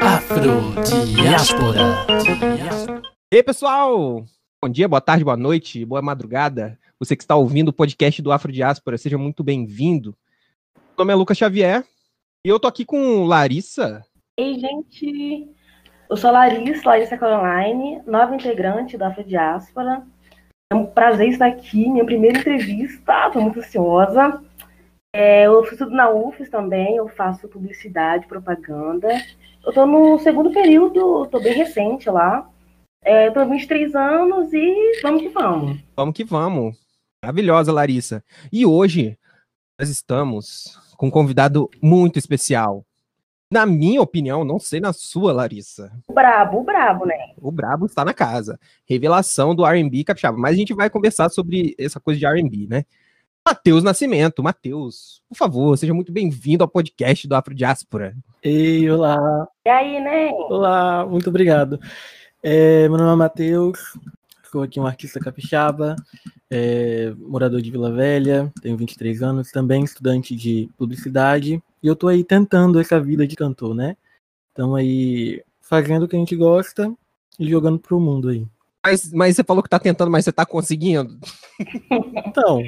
Afrodiáspora. E aí, pessoal! Bom dia, boa tarde, boa noite, boa madrugada. Você que está ouvindo o podcast do Afrodiáspora, seja muito bem-vindo. Meu nome é Lucas Xavier e eu tô aqui com Larissa. Ei, gente! Eu sou a Larissa, Larissa Caroline, nova integrante da Afrodiáspora. É um prazer estar aqui, minha primeira entrevista, estou muito ansiosa. É, eu estudo na UFES também, eu faço publicidade, propaganda. Eu estou no segundo período, estou bem recente lá. É, eu tô 23 anos e vamos que vamos. Vamos que vamos. Maravilhosa, Larissa. E hoje nós estamos com um convidado muito especial. Na minha opinião, não sei na sua, Larissa. O brabo, o brabo, né? O brabo está na casa. Revelação do R&B capixaba. Mas a gente vai conversar sobre essa coisa de R&B, né? Matheus Nascimento. Matheus, por favor, seja muito bem-vindo ao podcast do Afro Diáspora. Ei, olá. E aí, né? Olá, muito obrigado. É, meu nome é Matheus, sou aqui um artista capixaba, é, morador de Vila Velha, tenho 23 anos, também estudante de publicidade, e eu tô aí tentando essa vida de cantor, né? Estamos aí fazendo o que a gente gosta e jogando pro mundo aí. Mas, mas você falou que tá tentando, mas você tá conseguindo? Então,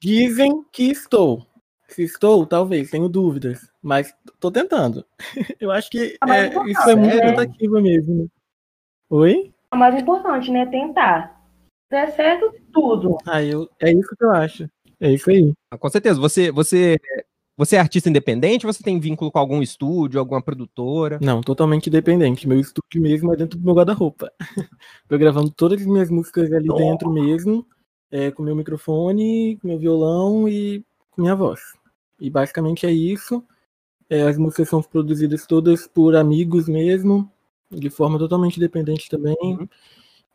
dizem que estou. Se estou, talvez, tenho dúvidas, mas tô tentando. Eu acho que é, então isso é muito né? tentativa mesmo. né? Oi? O mais importante, né? Tentar. Se der certo, tudo. Ah, eu, é isso que eu acho. É isso aí. Ah, Com certeza. Você, você, você é artista independente ou você tem vínculo com algum estúdio, alguma produtora? Não, totalmente independente. Meu estúdio mesmo é dentro do meu guarda-roupa. Tô gravando todas as minhas músicas ali dentro mesmo, é, com meu microfone, com meu violão e com minha voz. E basicamente é isso. É, as músicas são produzidas todas por amigos mesmo, de forma totalmente independente também. Uhum.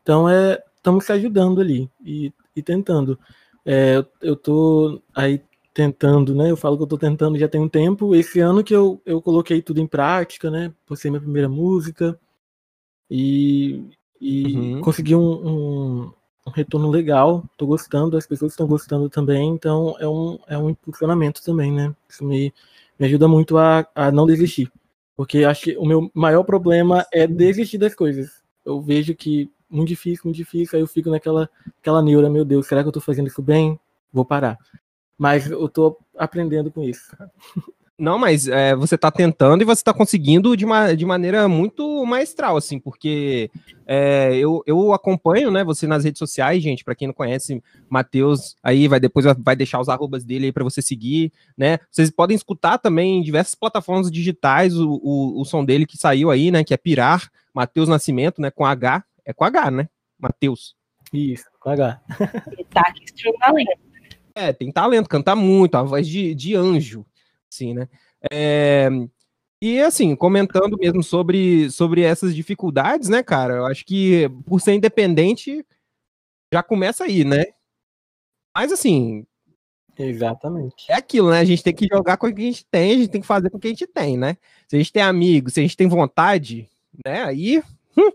Então é, estamos se ajudando ali e, e tentando. É, eu, tô aí tentando, né? Eu falo que eu tô tentando já tem um tempo. Esse ano que eu, eu coloquei tudo em prática, né? Postei minha primeira música e, e Uhum. consegui um, um, um retorno legal. Tô gostando, as pessoas estão gostando também, então é um, é um impulsionamento também, né? Isso me, me ajuda muito a, a não desistir. Porque acho que o meu maior problema é desistir das coisas. Eu vejo que muito difícil, muito difícil, aí eu fico naquela aquela neura, meu Deus, será que eu tô fazendo isso bem? Vou parar. Mas eu tô aprendendo com isso. Não, mas é, você tá tentando e você tá conseguindo de, uma, de maneira muito maestral, assim, porque é, eu, eu acompanho, né, você nas redes sociais, gente, pra quem não conhece, Matheus, aí vai depois vai deixar os arrobas dele aí pra você seguir, né, vocês podem escutar também em diversas plataformas digitais o, o, o som dele que saiu aí, né, que é Pirar, Matheus Nascimento, né, com H, é com H, né, Matheus. Isso, com H. Ele tá aqui. É, tem talento, canta muito, a voz de, de anjo, assim, né? É, e assim, comentando mesmo sobre, sobre essas dificuldades, né, cara? Eu acho que por ser independente já começa aí, né? Mas assim, Exatamente. é aquilo, né? A gente tem que jogar com o que a gente tem, a gente tem que fazer com o que a gente tem, né? Se a gente tem amigos, se a gente tem vontade, né? Aí, hum,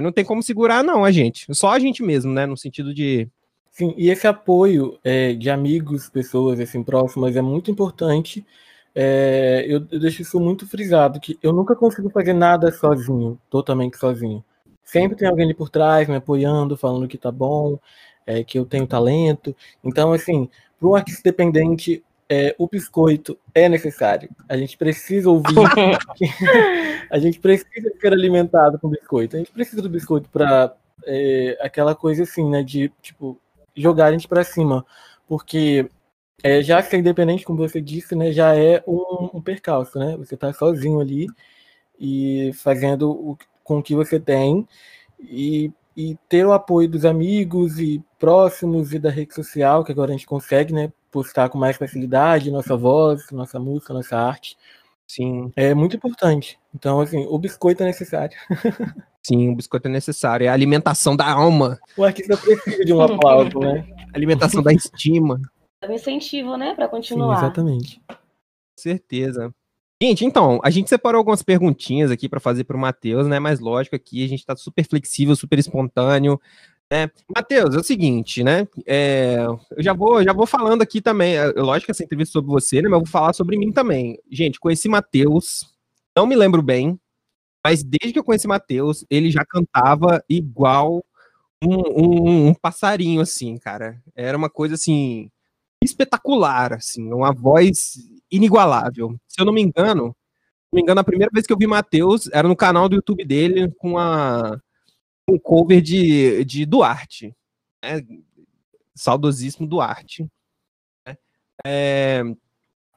não tem como segurar, não, a gente. Só a gente mesmo, né? No sentido de. Sim, e esse apoio é, de amigos, pessoas assim próximas é muito importante. É, eu, eu deixo isso muito frisado, que eu nunca consigo fazer nada sozinho, totalmente sozinho. Sempre tem alguém ali por trás me apoiando, falando que tá bom, é, que eu tenho talento. Então, assim, para um artista dependente, é, o biscoito é necessário. A gente precisa ouvir, a gente precisa ser alimentado com biscoito. A gente precisa do biscoito para aquela coisa assim, né, de tipo jogar a gente para cima, porque é, já ser independente, como você disse, né, já é um, um percalço, né? Você tá sozinho ali e fazendo o, com o que você tem e, e ter o apoio dos amigos e próximos e da rede social, que agora a gente consegue, né, postar com mais facilidade nossa voz, nossa música, nossa arte, Sim, é muito importante. Então, assim, o biscoito é necessário. sim, o biscoito é necessário. É a alimentação da alma, O artista precisa de um aplauso, né? a alimentação da estima. É um incentivo, né? Pra Sim, continuar. exatamente. certeza. Gente, então, a gente separou algumas perguntinhas aqui para fazer para o Matheus, né? Mas lógico aqui a gente está super flexível, super espontâneo. É, Matheus, é o seguinte, né? É, eu já vou, já vou falando aqui também. É, lógico que essa entrevista é sobre você, né? Mas eu vou falar sobre mim também. Gente, conheci Matheus, não me lembro bem, mas desde que eu conheci Matheus, ele já cantava igual um, um, um, passarinho, assim, cara. Era uma coisa assim espetacular, assim, uma voz inigualável. Se eu não me engano, se me engano, a primeira vez que eu vi Matheus era no canal do YouTube dele com a um cover de, de Duarte, né? saudosíssimo Duarte. Né? É,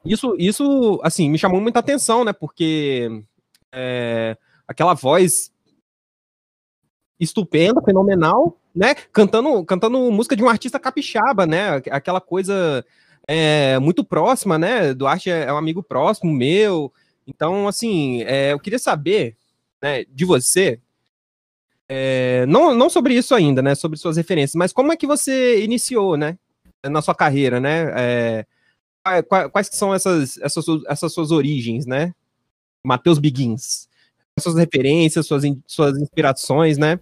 isso, isso, assim, me chamou muita atenção, né? Porque é, aquela voz estupenda, fenomenal, né? Cantando, cantando música de um artista capixaba, né? Aquela coisa é, muito próxima, né? Duarte é, é um amigo próximo meu. Então, assim, é, eu queria saber né, de você, é, não, não sobre isso ainda, né? Sobre suas referências, mas como é que você iniciou, né? Na sua carreira, né? É, quais, quais são essas, essas, essas suas origens, né? Matheus Begins. Suas referências, suas, suas inspirações, né?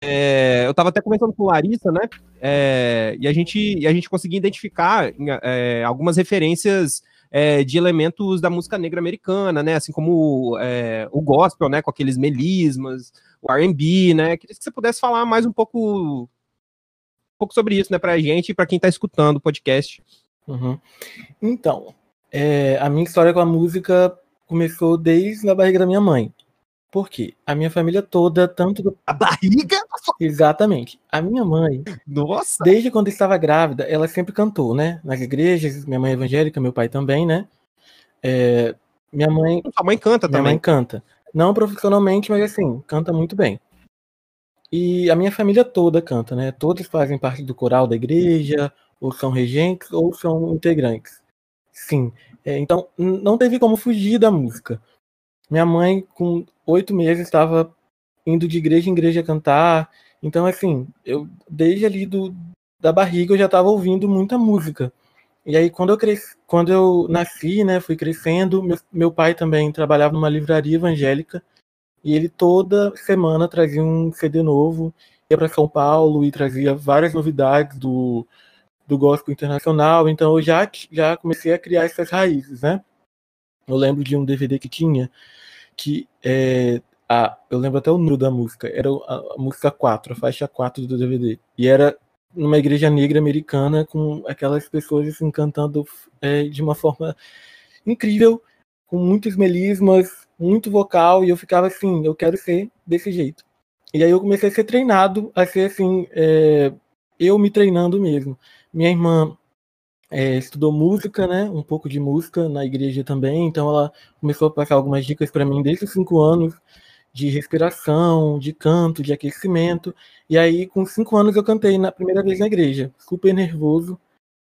É, eu estava até conversando com Larissa, né? É, e, a gente, e a gente conseguia identificar é, algumas referências é, de elementos da música negra americana, né? Assim como é, o gospel, né? Com aqueles melismas, o R&B, né? Queria que você pudesse falar mais um pouco, um pouco sobre isso, né, para a gente e para quem está escutando o podcast. Uhum. Então, é, a minha história com a música começou desde a barriga da minha mãe. Por quê? A minha família toda, tanto do... A barriga? Exatamente. A minha mãe, Nossa! desde quando estava grávida, ela sempre cantou, né? Nas igrejas, minha mãe é evangélica, meu pai também, né? É, minha mãe... Sua mãe canta minha também? Minha mãe canta. Não profissionalmente, mas assim, canta muito bem. E a minha família toda canta, né? Todos fazem parte do coral da igreja, ou são regentes, ou são integrantes. Sim. É, então, não teve como fugir da música. Minha mãe, com oito meses, estava indo de igreja em igreja cantar. Então, assim, eu desde ali do, da barriga eu já estava ouvindo muita música. E aí, quando eu cresci, quando eu nasci, né, fui crescendo, meu, meu pai também trabalhava numa livraria evangélica, e ele toda semana trazia um CD novo, ia para São Paulo e trazia várias novidades do, do gospel internacional, então eu já, já comecei a criar essas raízes, né? Eu lembro de um DVD que tinha, que é, a, eu lembro até o número da música, era a, a música 4, a faixa 4 do DVD, e era numa igreja negra americana com aquelas pessoas assim, cantando é, de uma forma incrível, com muitos melismas, muito vocal, e eu ficava assim, eu quero ser desse jeito. E aí eu comecei a ser treinado, a ser assim, é, eu me treinando mesmo. Minha irmã é, estudou música, né, um pouco de música na igreja também, então ela começou a passar algumas dicas para mim desde os cinco anos, de respiração, de canto, de aquecimento. E aí, com cinco anos, eu cantei na primeira vez na igreja, super nervoso.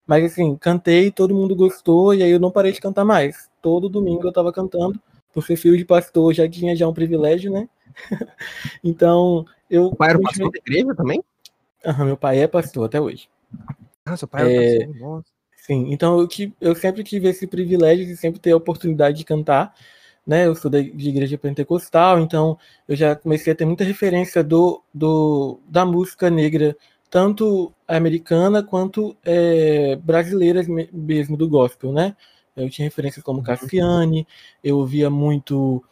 Mas assim, cantei, todo mundo gostou, e aí eu não parei de cantar mais. Todo domingo eu estava cantando, por ser filho de pastor, já tinha já um privilégio, né? então, eu. O pai era pastor da igreja também? Aham, meu pai é pastor até hoje. Ah, seu pai é, é pastor, nossa. Sim, então eu, eu sempre tive esse privilégio de sempre ter a oportunidade de cantar né? Eu sou de igreja pentecostal, então eu já comecei a ter muita referência do, do da música negra, tanto americana quanto é, brasileira mesmo, do gospel, né? Eu tinha referências como uhum. Cassiane, eu ouvia muito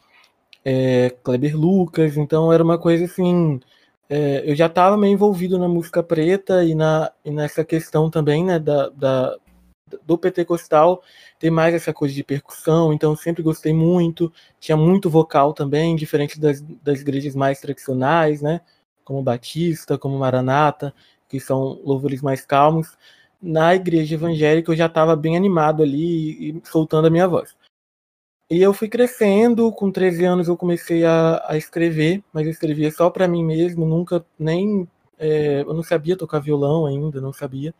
é, Kleber Lucas, então era uma coisa assim. É, eu já estava meio envolvido na música preta e, na, e nessa questão também, né, da, da, do pentecostal tem mais essa coisa de percussão, então sempre gostei muito. Tinha muito vocal também, diferente das, das igrejas mais tradicionais, né? Como Batista, como Maranata, que são louvores mais calmos. Na igreja evangélica eu já estava bem animado ali e soltando a minha voz. E eu fui crescendo, com 13 anos eu comecei a, a escrever, mas eu escrevia só para mim mesmo, nunca nem. É, eu não sabia tocar violão ainda, não sabia.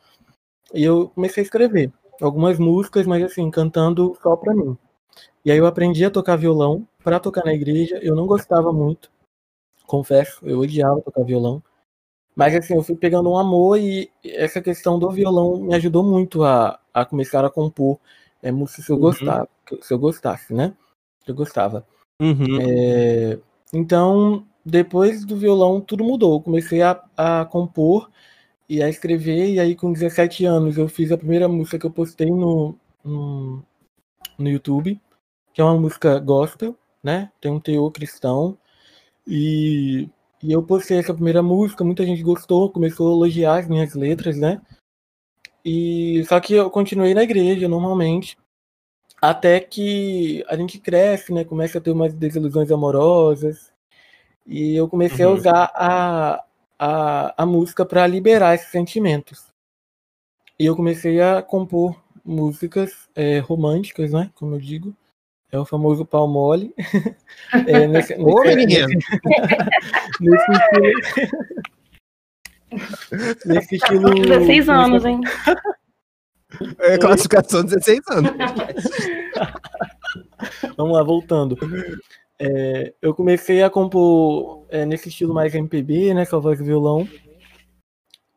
E eu comecei a escrever algumas músicas, mas assim, cantando só pra mim. E aí eu aprendi a tocar violão para tocar na igreja. Eu não gostava muito, confesso, eu odiava tocar violão. Mas assim, eu fui pegando um amor e essa questão do violão me ajudou muito a, a começar a compor é, música se eu uhum. se eu gostasse, né? Se eu gostava. Uhum. É, então, depois do violão tudo mudou. Eu comecei a, a compor e a escrever, e aí com 17 anos eu fiz a primeira música que eu postei no, no, no YouTube, que é uma música gospel, né? Tem um teor cristão. E, e eu postei essa primeira música, muita gente gostou, começou a elogiar as minhas letras, né? E só que eu continuei na igreja normalmente, até que a gente cresce, né? Começa a ter umas desilusões amorosas. E eu comecei uhum. a usar a, a, a música para liberar esses sentimentos. E eu comecei a compor músicas é, românticas, né? Como eu digo. É o famoso pau mole. é, nesse, nesse, Ô, menino! Nesse, nesse estilo. Nesse estilo. 16 anos, hein? É classificação 16 anos. Vamos lá, voltando. É, eu comecei a compor é, nesse estilo mais MPB, né? Com a voz e violão.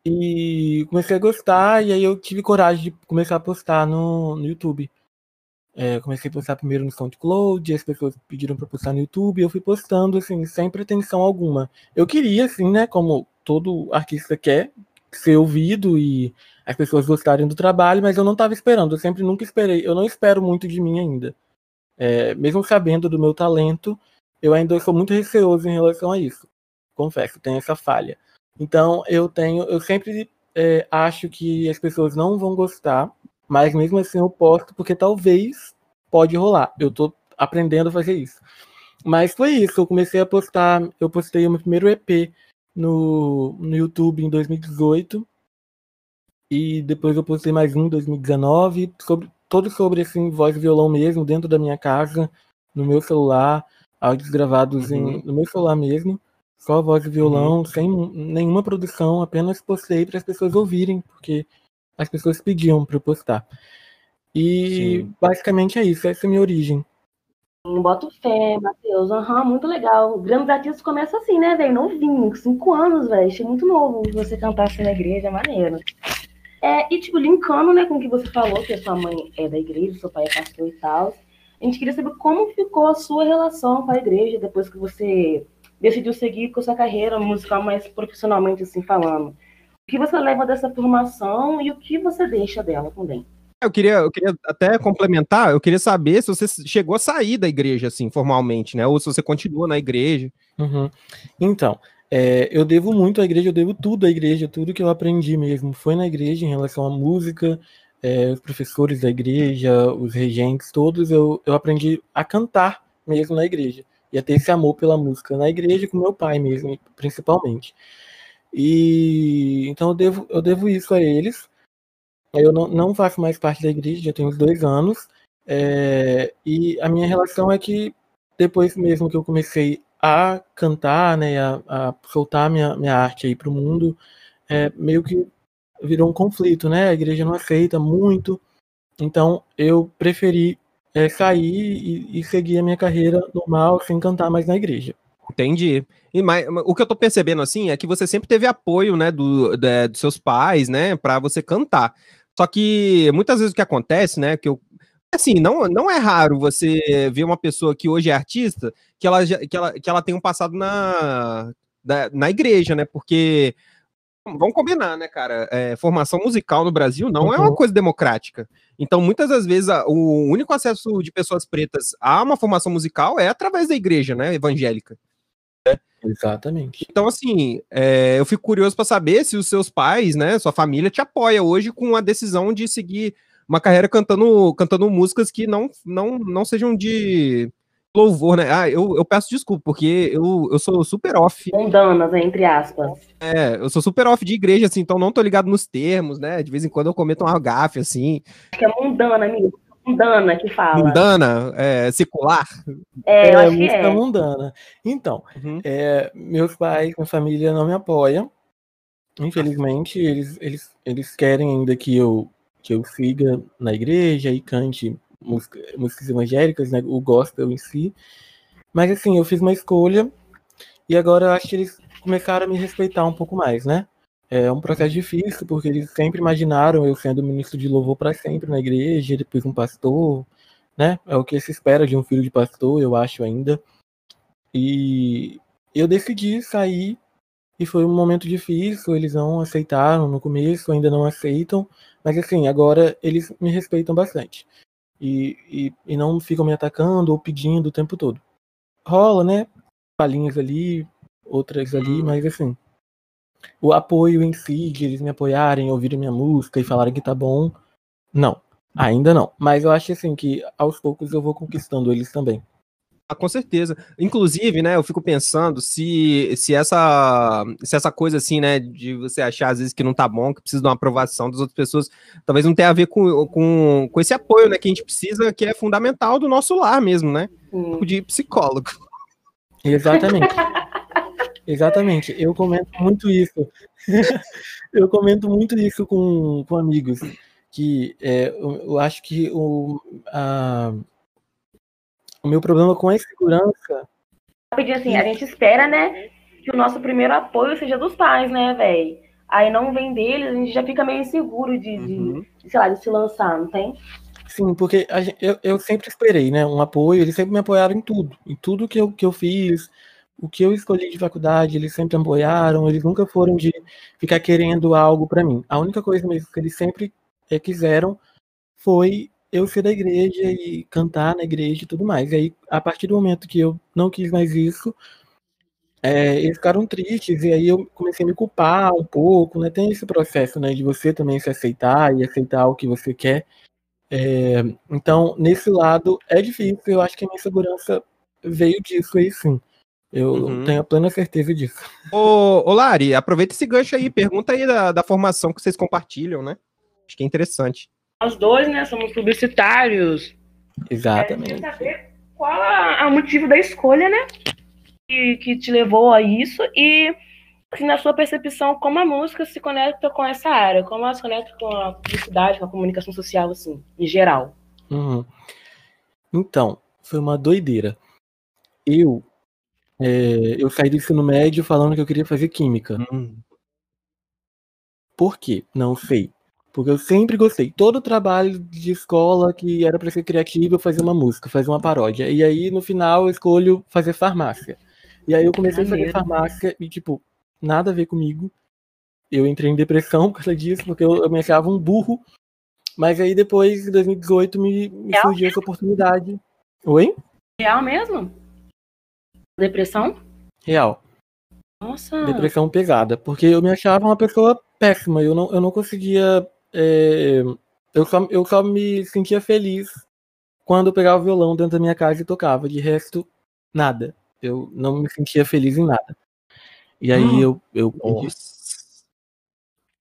E comecei a gostar, e aí eu tive coragem de começar a postar no, no YouTube. É, comecei a postar primeiro no SoundCloud, as pessoas pediram para postar no YouTube, eu fui postando, assim, sem pretensão alguma. Eu queria, assim, né, como todo artista quer, ser ouvido e as pessoas gostarem do trabalho, mas eu não estava esperando, eu sempre nunca esperei, eu não espero muito de mim ainda. É, mesmo sabendo do meu talento, eu ainda sou muito receoso em relação a isso. Confesso, tenho essa falha. Então eu tenho, eu sempre é, acho que as pessoas não vão gostar, mas mesmo assim eu posto porque talvez pode rolar. Eu estou aprendendo a fazer isso. Mas foi isso, eu comecei a postar, eu postei o meu primeiro EP no, no YouTube em 2018 e depois eu postei mais um em 2019, sobre, todo sobre assim, voz e violão mesmo, dentro da minha casa, no meu celular, áudios gravados uhum. em, no meu celular mesmo, só voz e violão, uhum. sem nenhuma produção, apenas postei para as pessoas ouvirem, porque as pessoas pediam para eu postar. E Sim. basicamente é isso, essa é a minha origem. Boto fé, Matheus. Uhum, muito legal. Grandes artistas começam assim, né, velho? Novinho, cinco anos, velho. Achei muito novo você cantar assim na igreja, é maneiro. É, e, tipo, linkando, né, com o que você falou, que a sua mãe é da igreja, seu pai é pastor e tal. A gente queria saber como ficou a sua relação com a igreja depois que você decidiu seguir com a sua carreira musical mais profissionalmente, assim, falando. O que você leva dessa formação e o que você deixa dela também? Eu queria, eu queria até complementar, eu queria saber se você chegou a sair da igreja, assim, formalmente, né? Ou se você continua na igreja. Uhum. Então, é, eu devo muito à igreja, eu devo tudo à igreja, tudo que eu aprendi mesmo foi na igreja em relação à música, é, os professores da igreja, os regentes, todos eu, eu aprendi a cantar mesmo na igreja. E a ter esse amor pela música na igreja com meu pai mesmo, principalmente. E então eu devo, eu devo isso a eles. Eu não, não faço mais parte da igreja, já tenho uns dois anos. É, e a minha relação é que depois mesmo que eu comecei a cantar, né, a, a soltar minha, minha arte aí para o mundo, é, meio que virou um conflito, né? A igreja não aceita muito. Então eu preferi é, sair e, e seguir a minha carreira normal sem cantar mais na igreja. Entendi. E mais, o que eu tô percebendo assim é que você sempre teve apoio, né, do, de, dos seus pais, né, para você cantar. Só que muitas vezes o que acontece, né, que eu assim, não, não é raro você ver uma pessoa que hoje é artista, que ela, que ela, que ela tem um passado na, da, na igreja, né? Porque vamos combinar, né, cara? É, formação musical no Brasil não uhum. é uma uhum. coisa democrática. Então, muitas das vezes, a, o único acesso de pessoas pretas a uma formação musical é através da igreja, né, evangélica. Exatamente. Então, assim, é, eu fico curioso para saber se os seus pais, né, sua família te apoia hoje com a decisão de seguir uma carreira cantando, cantando músicas que não, não, não sejam de louvor, né? Ah, eu, eu peço desculpa, porque eu, eu sou super off. Mundanas, entre aspas. É, eu sou super off de igreja, assim, então não tô ligado nos termos, né? De vez em quando eu cometo uma gafe, assim. Acho que é mundana, amigo mundana que fala. Mundana? É, secular? É, eu é, acho música é. mundana. Então, uhum. é, meus pais, minha família não me apoia. Infelizmente, eles, eles, eles querem ainda que eu, que eu siga na igreja e cante música, músicas evangélicas, né, o gospel em si. Mas assim, eu fiz uma escolha e agora eu acho que eles começaram a me respeitar um pouco mais, né? É um processo difícil, porque eles sempre imaginaram eu sendo ministro de louvor para sempre na igreja, depois um pastor, né? É o que se espera de um filho de pastor, eu acho ainda. E, eu decidi sair e foi um momento difícil, eles não aceitaram no começo, ainda não aceitam, mas assim, agora eles me respeitam bastante. E, e, e não ficam me atacando ou pedindo o tempo todo. Rola, né? Palhinhas ali, outras ali, hum. mas assim, o apoio em si, de eles me apoiarem, ouvirem minha música e falarem que tá bom, não. Ainda não. Mas eu acho assim que aos poucos eu vou conquistando eles também. Ah, com certeza. Inclusive, né, eu fico pensando se, se, essa, se essa coisa assim, né, de você achar às vezes que não tá bom, que precisa de uma aprovação das outras pessoas, talvez não tenha a ver com, com, com esse apoio, né, que a gente precisa, que é fundamental do nosso lar mesmo, né? Hum. De psicólogo. Exatamente. Exatamente. Eu comento muito isso. eu comento muito isso com, com amigos. Que é, eu, eu, acho que o, a, o meu problema com a insegurança. Rapidinho assim, a gente espera, né, que o nosso primeiro apoio seja dos pais, né, velho? Aí não vem deles, a gente já fica meio inseguro de, uhum. de, sei lá, de se lançar, não tem? Sim, porque gente, eu, eu sempre esperei, né, um apoio, eles sempre me apoiaram em tudo, em tudo que eu, que eu fiz, o que eu escolhi de faculdade, eles sempre apoiaram, eles nunca foram de ficar querendo algo para mim. A única coisa mesmo que eles sempre é, quiseram foi eu ser da igreja e cantar na igreja e tudo mais. E aí, a partir do momento que eu não quis mais isso, é, eles ficaram tristes, e aí eu comecei a me culpar um pouco, né? Tem esse processo, né, de você também se aceitar e aceitar o que você quer. É, então, nesse lado, é difícil, eu acho que a minha segurança veio disso aí sim. Eu uhum. tenho a plena certeza disso. Ô, ô, Lari, aproveita esse gancho aí, pergunta aí da, da formação que vocês compartilham, né? Acho que é interessante. Nós dois, né, somos publicitários. Exatamente. É, saber qual o motivo da escolha, né? Que, que te levou a isso e, assim, na sua percepção, como a música se conecta com essa área, como ela se conecta com a publicidade, com a comunicação social, assim, em geral. Uhum. Então, foi uma doideira. Eu, é, eu saí do ensino médio falando que eu queria fazer química. Uhum. Por quê? Não sei. Porque eu sempre gostei. Todo trabalho de escola que era para ser criativo, eu fazia uma música, fazia uma paródia. E aí, no final, eu escolho fazer farmácia. E aí eu comecei a fazer farmácia e, tipo, nada a ver comigo. Eu entrei em depressão por causa disso, porque eu, eu me achava um burro. Mas aí depois, em 2018, me, me surgiu essa oportunidade. Oi? Real mesmo? Depressão? Real. Nossa. Depressão pesada. Porque eu me achava uma pessoa péssima. Eu não, eu não conseguia é, eu, só, eu só me sentia feliz quando eu pegava o violão dentro da minha casa e tocava. De resto, nada. Eu não me sentia feliz em nada. E aí hum. eu. eu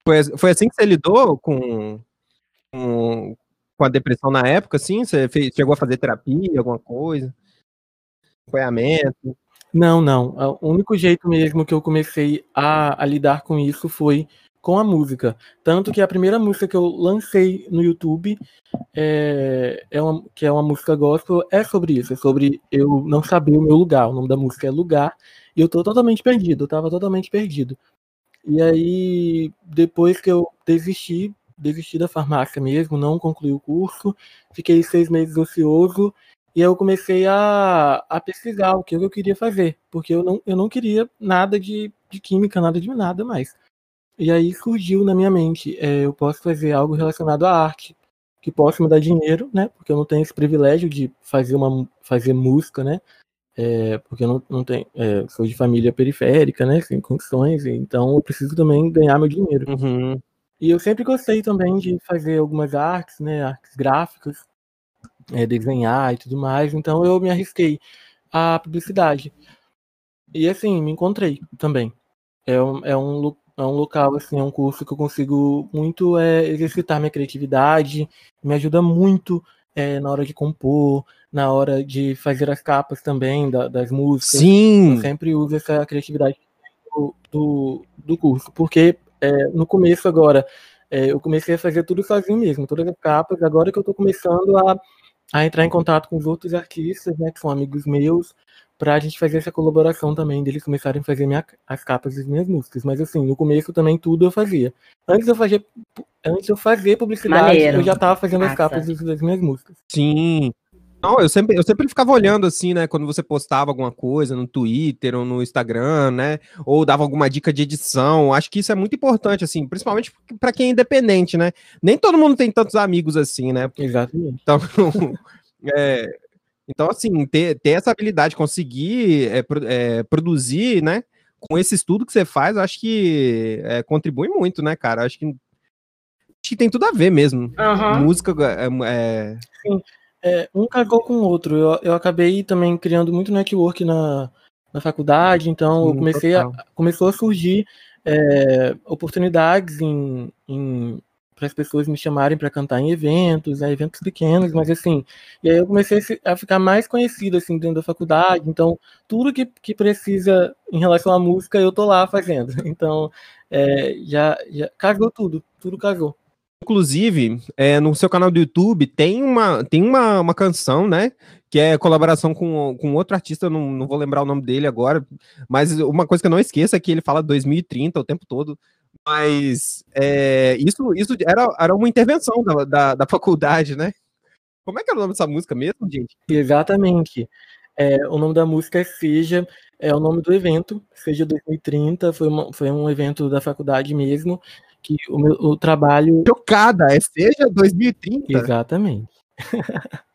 foi, foi assim que você lidou com, com, com a depressão na época, assim? Você fez, chegou a fazer terapia, alguma coisa? Acompanhamento? Não, não. O único jeito mesmo que eu comecei a, a lidar com isso foi com a música. Tanto que a primeira música que eu lancei no YouTube, é, é uma, que é uma música gospel, é sobre isso, é sobre eu não saber o meu lugar. O nome da música é Lugar, e eu tô totalmente perdido, eu tava totalmente perdido. E aí, depois que eu desisti, desisti da farmácia mesmo, não concluí o curso, fiquei seis meses ocioso, e aí eu comecei a, a pesquisar o que eu queria fazer, porque eu não, eu não queria nada de, de química, nada de nada mais. E aí surgiu na minha mente, é, eu posso fazer algo relacionado à arte, que possa me dar dinheiro, né? Porque eu não tenho esse privilégio de fazer uma fazer música, né? É, porque eu não, não tenho, é, sou de família periférica, né? Sem condições, então eu preciso também ganhar meu dinheiro. Uhum. E eu sempre gostei também de fazer algumas artes, né? Artes gráficas, é, desenhar e tudo mais. Então eu me arrisquei à publicidade. E assim, me encontrei também. É um, é um, é um local, assim, é um curso que eu consigo muito é, exercitar minha criatividade, me ajuda muito é, na hora de compor, na hora de fazer as capas também da, das músicas. Sim! Eu sempre uso essa criatividade do, do, do curso, porque é, no começo agora, é, eu comecei a fazer tudo sozinho mesmo, todas as capas, agora que eu estou começando a, a entrar em contato com os outros artistas, né, que são amigos meus, pra gente fazer essa colaboração também, deles começarem a fazer minha, as capas das minhas músicas. Mas assim, no começo também tudo eu fazia. Antes eu fazer, antes eu fazer publicidade, Maneiro. eu já tava fazendo Massa. as capas das minhas músicas. Sim. Não, eu sempre, eu sempre ficava olhando assim, né? Quando você postava alguma coisa no Twitter ou no Instagram, né? Ou dava alguma dica de edição. Acho que isso é muito importante, assim, principalmente para quem é independente, né? Nem todo mundo tem tantos amigos assim, né? Exatamente. Então, é, então assim, ter, ter essa habilidade, conseguir é, é, produzir, né? Com esse estudo que você faz, acho que é, contribui muito, né, cara? Acho que, acho que tem tudo a ver mesmo. Uhum. Música é, é Sim. É, um cagou com o outro. Eu, eu acabei também criando muito network na, na faculdade, então eu comecei a, começou a surgir oportunidades em, em para as pessoas me chamarem para cantar em eventos, né, eventos pequenos, mas assim, e aí eu comecei a ficar mais conhecido assim dentro da faculdade, então tudo que, que precisa em relação à música eu tô lá fazendo, então é, já, já casou tudo, tudo casou. Inclusive, é, no seu canal do YouTube tem uma, tem uma, uma canção, né? Que é colaboração com, com outro artista, não, não vou lembrar o nome dele agora, mas uma coisa que eu não esqueço é que ele fala 2030 o tempo todo. Mas é, isso, isso era, era uma intervenção da, da, da, faculdade, né? Como é que é o nome dessa música mesmo, gente? Exatamente. É, o nome da música é Seja, é o nome do evento, Seja 2030, foi, uma, foi um evento da faculdade mesmo, que o, meu, o trabalho. Chocada, é seja 2030. Exatamente.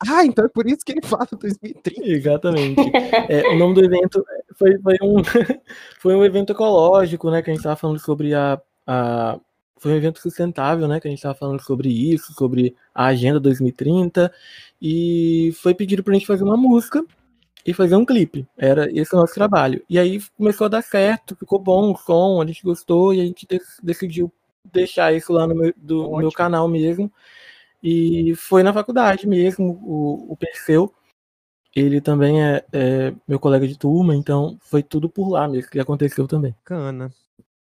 ah, então é por isso que ele fala 2030. Exatamente. É, o nome do evento foi, foi, um, foi um evento ecológico, né? Que a gente estava falando sobre a, a. Foi um evento sustentável, né? Que a gente estava falando sobre isso, sobre a Agenda 2030. E foi pedido para a gente fazer uma música e fazer um clipe. Era esse o nosso trabalho. E aí começou a dar certo, ficou bom o som, a gente gostou e a gente decidiu deixar isso lá no meu, do, no meu canal mesmo. E foi na faculdade mesmo, o, o Perseu. Ele também é, é, meu colega de turma, então foi tudo por lá mesmo que aconteceu também. Bacana.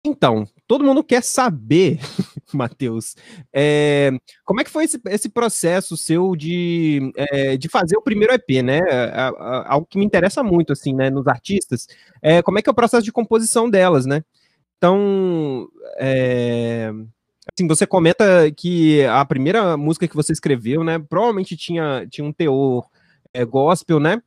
Então, todo mundo quer saber, Matheus, é, como é que foi esse, esse processo seu de, é, de fazer o primeiro EP, né? algo que me interessa muito, assim, né, nos artistas, é como é que é o processo de composição delas, né? Então, é, assim, você comenta que a primeira música que você escreveu, né, provavelmente tinha, tinha um teor é, gospel, né?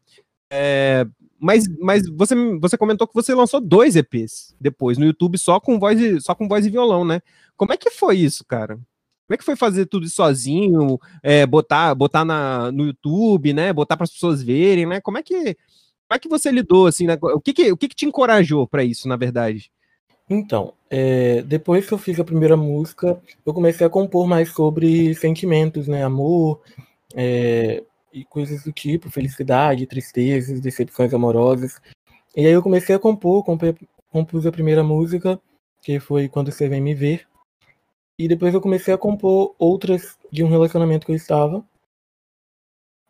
É, mas, mas você, você comentou que você lançou dois EPs depois no YouTube só com voz e, só com voz e violão, né? Como é que foi isso, cara? Como é que foi fazer tudo isso sozinho, é, botar, botar na, no YouTube, né? Botar para as pessoas verem, né? Como é que como é que você lidou assim? Né? O que que, o que, que te encorajou para isso, na verdade? Então, é, depois que eu fiz a primeira música, eu comecei a compor mais sobre sentimentos, né? Amor, é, e coisas do tipo, felicidade, tristezas, decepções amorosas. E aí eu comecei a compor, compus a primeira música, que foi Quando Você Vem Me Ver. E depois eu comecei a compor outras de um relacionamento que eu estava.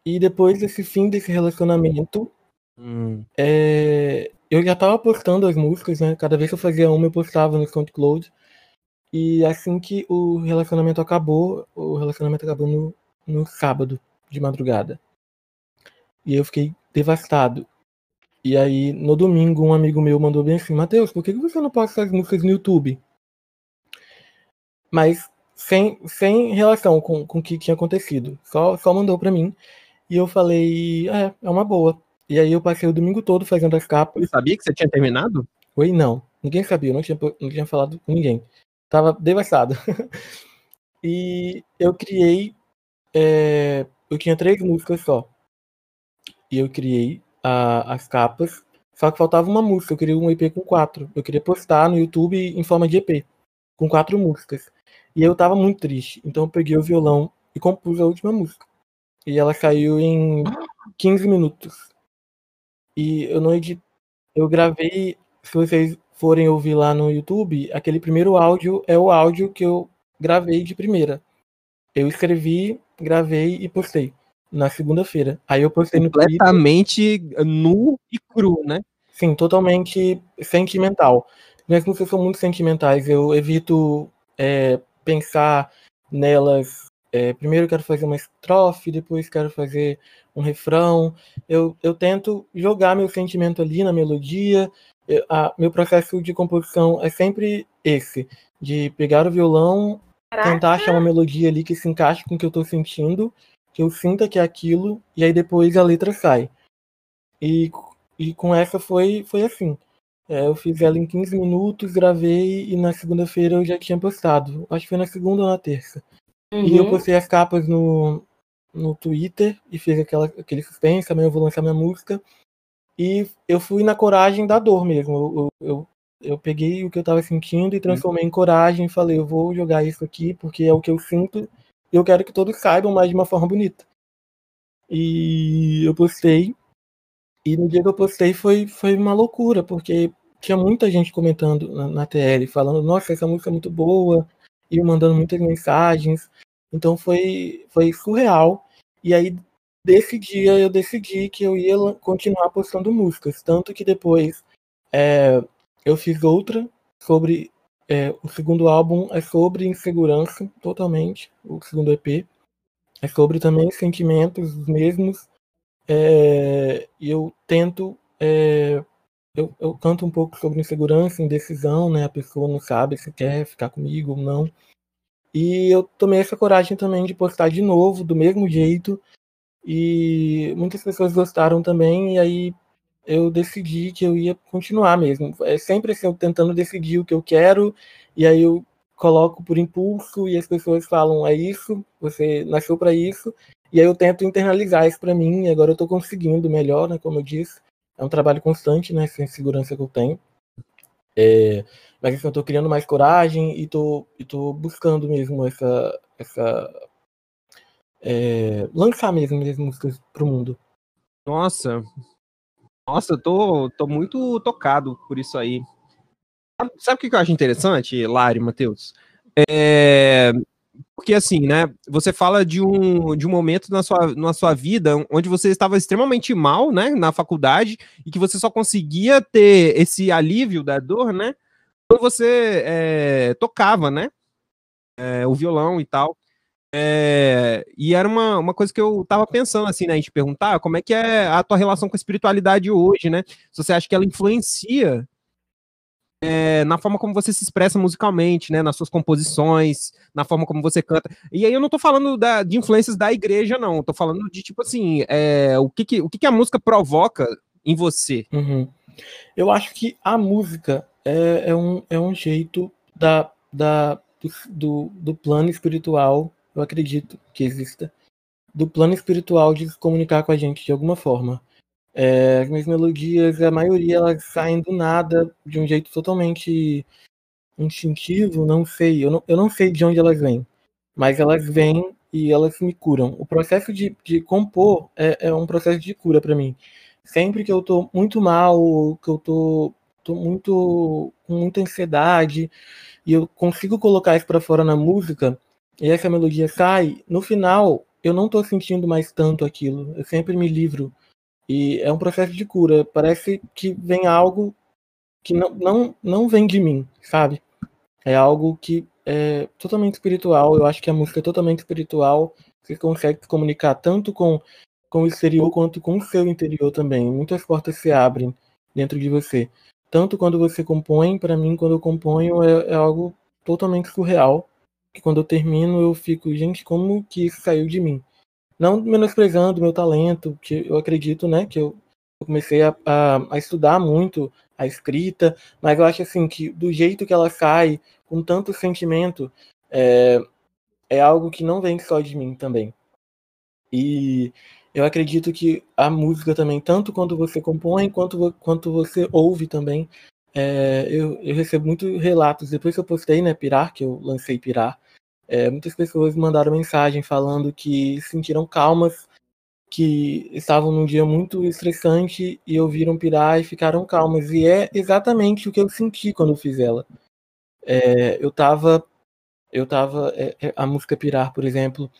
E depois desse fim desse relacionamento, hum. é, eu já estava postando as músicas, né? Cada vez que eu fazia uma, eu postava no SoundCloud. E assim que o relacionamento acabou, o relacionamento acabou no, no sábado de madrugada. E eu fiquei devastado. E aí, no domingo, um amigo meu mandou bem assim: Matheus, por que você não posta as músicas no YouTube? Mas sem, sem relação com, com o que tinha acontecido. Só, só mandou pra mim. E eu falei: é, é uma boa. E aí eu passei o domingo todo fazendo as capas. Você sabia que você tinha terminado? Oi, não. Ninguém sabia, eu não tinha, não tinha falado com ninguém. Tava devastado. e eu criei é, eu tinha três músicas só. E eu criei a, as capas. Só que faltava uma música. Eu queria um EP com quatro. Eu queria postar no YouTube em forma de EP. Com quatro músicas. E eu tava muito triste. Então eu peguei o violão e compus a última música. E ela saiu em 15 minutos. E eu não editei. Eu gravei. Se vocês forem ouvir lá no YouTube, aquele primeiro áudio é o áudio que eu gravei de primeira. Eu escrevi gravei e postei na segunda-feira. Aí eu postei no completamente nu e cru, né? Sim, totalmente sentimental. Minhas músicas são muito sentimentais. Eu evito é, pensar nelas. É, primeiro quero fazer uma estrofe, depois quero fazer um refrão. Eu, eu tento jogar meu sentimento ali na melodia. Eu, a, meu processo de composição é sempre esse: de pegar o violão, Caraca. tentar achar uma melodia ali que se encaixe com o que eu tô sentindo que eu sinta que é aquilo, e aí depois a letra sai. E, e com essa foi, foi assim. É, eu fiz ela em 15 minutos, gravei e na segunda-feira eu já tinha postado. Acho que foi na segunda ou na terça. Uhum. E eu uhum. postei as capas no, no Twitter e fiz aquela, aquele suspense, amanhã eu vou lançar minha música. E eu fui na coragem da dor mesmo. Eu, eu, eu peguei o que eu tava sentindo e transformei uhum. em coragem. Falei, eu vou jogar isso aqui porque é o que eu sinto e eu quero que todos saibam, mas de uma forma bonita. E eu postei. E no dia que eu postei foi, foi uma loucura, porque tinha muita gente comentando na, na TL, falando, nossa, essa música é muito boa, e mandando muitas mensagens. Então foi, foi surreal. E aí, desse dia, eu decidi que eu ia continuar postando músicas. Tanto que depois é, eu fiz outra sobre. É, o segundo álbum é sobre insegurança, totalmente. O segundo EP. É sobre também sentimentos mesmos. É, eu tento. É, eu, eu canto um pouco sobre insegurança, indecisão, né? A pessoa não sabe se quer ficar comigo ou não. E eu tomei essa coragem também de postar de novo, do mesmo jeito. E muitas pessoas gostaram também, e aí eu decidi que eu ia continuar mesmo. É sempre assim, eu tentando decidir o que eu quero, e aí eu coloco por impulso, e as pessoas falam: é isso, você nasceu para isso. E aí eu tento internalizar isso para mim, e agora eu estou conseguindo melhor, né, como eu disse. É um trabalho constante, né, essa insegurança que eu tenho. É, mas assim, eu tô criando mais coragem e tô, e tô buscando mesmo essa. essa é, lançar mesmo as músicas pro mundo. Nossa. Nossa, eu tô, tô muito tocado por isso aí. Sabe o que eu acho interessante, Lari, Matheus? É, porque assim, né? Você fala de um, de um momento na sua, na sua vida onde você estava extremamente mal, né? Na faculdade, e que você só conseguia ter esse alívio da dor, né? você é, tocava, né? É, o violão e tal. É, e era uma, uma coisa que eu tava pensando, assim, né? A gente perguntar como é que é a tua relação com a espiritualidade hoje, né? Se você acha que ela influencia é, na forma como você se expressa musicalmente, né? Nas suas composições, na forma como você canta. E aí eu não tô falando da, de influências da igreja, não. Eu tô falando de, tipo assim, é, o, que, que o que, que a música provoca em você. Uhum. Eu acho que a música é, é, um, é um jeito da, da, do, do plano espiritual, eu acredito que exista, do plano espiritual de se comunicar com a gente de alguma forma. É, as minhas melodias, a maioria, elas saem do nada, de um jeito totalmente instintivo, não sei, eu não, eu não sei de onde elas vêm, mas elas vêm e elas me curam. O processo de, de compor é, é um processo de cura para mim. Sempre que eu tô muito mal, que eu tô tô muito com muita ansiedade e eu consigo colocar isso para fora na música e essa melodia sai, no final eu não tô sentindo mais tanto aquilo. Eu sempre me livro e é um processo de cura. Parece que vem algo que não não, não vem de mim, sabe? É algo que é totalmente espiritual. Eu acho que a música é totalmente espiritual. Você consegue se comunicar tanto com, com o exterior quanto com o seu interior também. Muitas portas se abrem dentro de você tanto quando você compõe, para mim, quando eu componho, é, é, algo totalmente surreal. Que quando eu termino, eu fico, gente, como que isso saiu de mim? Não menosprezando meu talento, que eu acredito, né, que eu, eu comecei a, a, a, estudar muito a escrita, mas eu acho assim que do jeito que ela sai, com tanto sentimento, é, é algo que não vem só de mim também. E eu acredito que a música também, tanto quando você compõe quanto, quanto você ouve também, é, eu, eu, recebo muitos relatos. Depois que eu postei, né, Pirar, que eu lancei Pirar, é, muitas pessoas mandaram mensagem falando que sentiram calmas, que estavam num dia muito estressante e ouviram Pirar e ficaram calmas. E é exatamente o que eu senti quando eu fiz ela. É, eu tava. Eu tava. É, é, a música Pirar, por exemplo,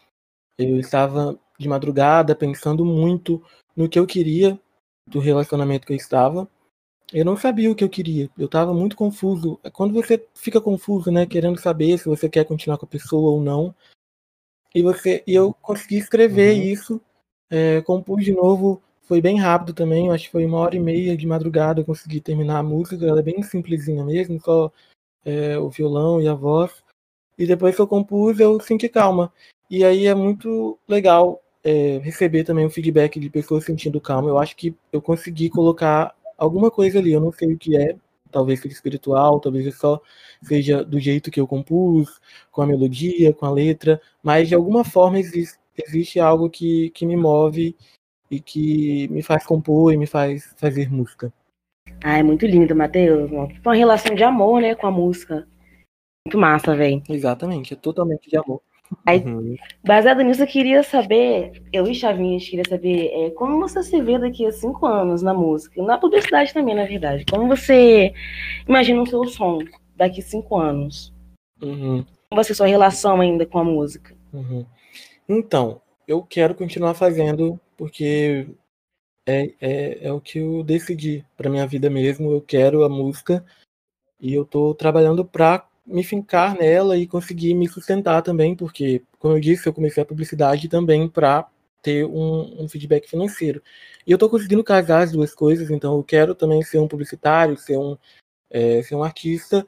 eu estava de madrugada, pensando muito no que eu queria do relacionamento que eu estava. Eu não sabia o que eu queria. Eu estava muito confuso. Quando você fica confuso, né, querendo saber se você quer continuar com a pessoa ou não. E você, e eu consegui escrever uhum. isso, é, compus de novo. Foi bem rápido também. acho que foi uma hora e meia de madrugada eu consegui terminar a música. Ela é bem simplesinha mesmo, só é, o violão e a voz. E depois que eu compus, eu senti calma. E aí é muito legal é, receber também o feedback de pessoas sentindo calma. Eu acho que eu consegui colocar alguma coisa ali. Eu não sei o que é, talvez seja espiritual, talvez só seja do jeito que eu compus, com a melodia, com a letra, mas de alguma forma existe, existe algo que, que me move e que me faz compor e me faz fazer música. Ah, é muito lindo, Matheus. Uma relação de amor, né, com a música. Muito massa, velho. Exatamente, é totalmente de amor. Aí, uhum. baseado nisso, eu queria saber, eu e Chavinha, queria saber é, como você se vê daqui a cinco anos na música, na publicidade também, na verdade. Como você imagina o seu som daqui a cinco anos? Uhum. Como vai ser sua relação ainda com a música? Uhum. Então, eu quero continuar fazendo porque é, é, é o que eu decidi para minha vida mesmo. Eu quero a música e eu estou trabalhando para me fincar nela e conseguir me sustentar também, porque, como eu disse, eu comecei a publicidade também para ter um, um, feedback financeiro. E eu estou conseguindo casar as duas coisas, então eu quero também ser um publicitário, ser um, é, ser um artista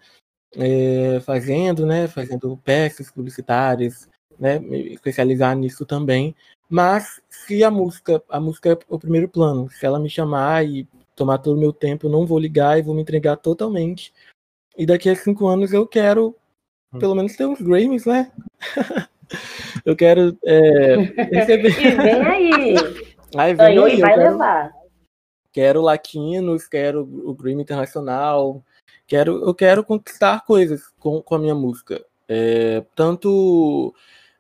é, fazendo, né, fazendo peças publicitárias, né, me especializar nisso também. Mas se a música, a música é o primeiro plano, se ela me chamar e tomar todo o meu tempo, eu não vou ligar e vou me entregar totalmente e daqui a cinco anos eu quero, hum. pelo menos, ter uns Grammys, né? eu quero é, receber. e vem aí! Aí vem aí, vai quero, levar. Quero Laquinos, quero o Grammy Internacional, quero, eu quero conquistar coisas com, com a minha música. É, tanto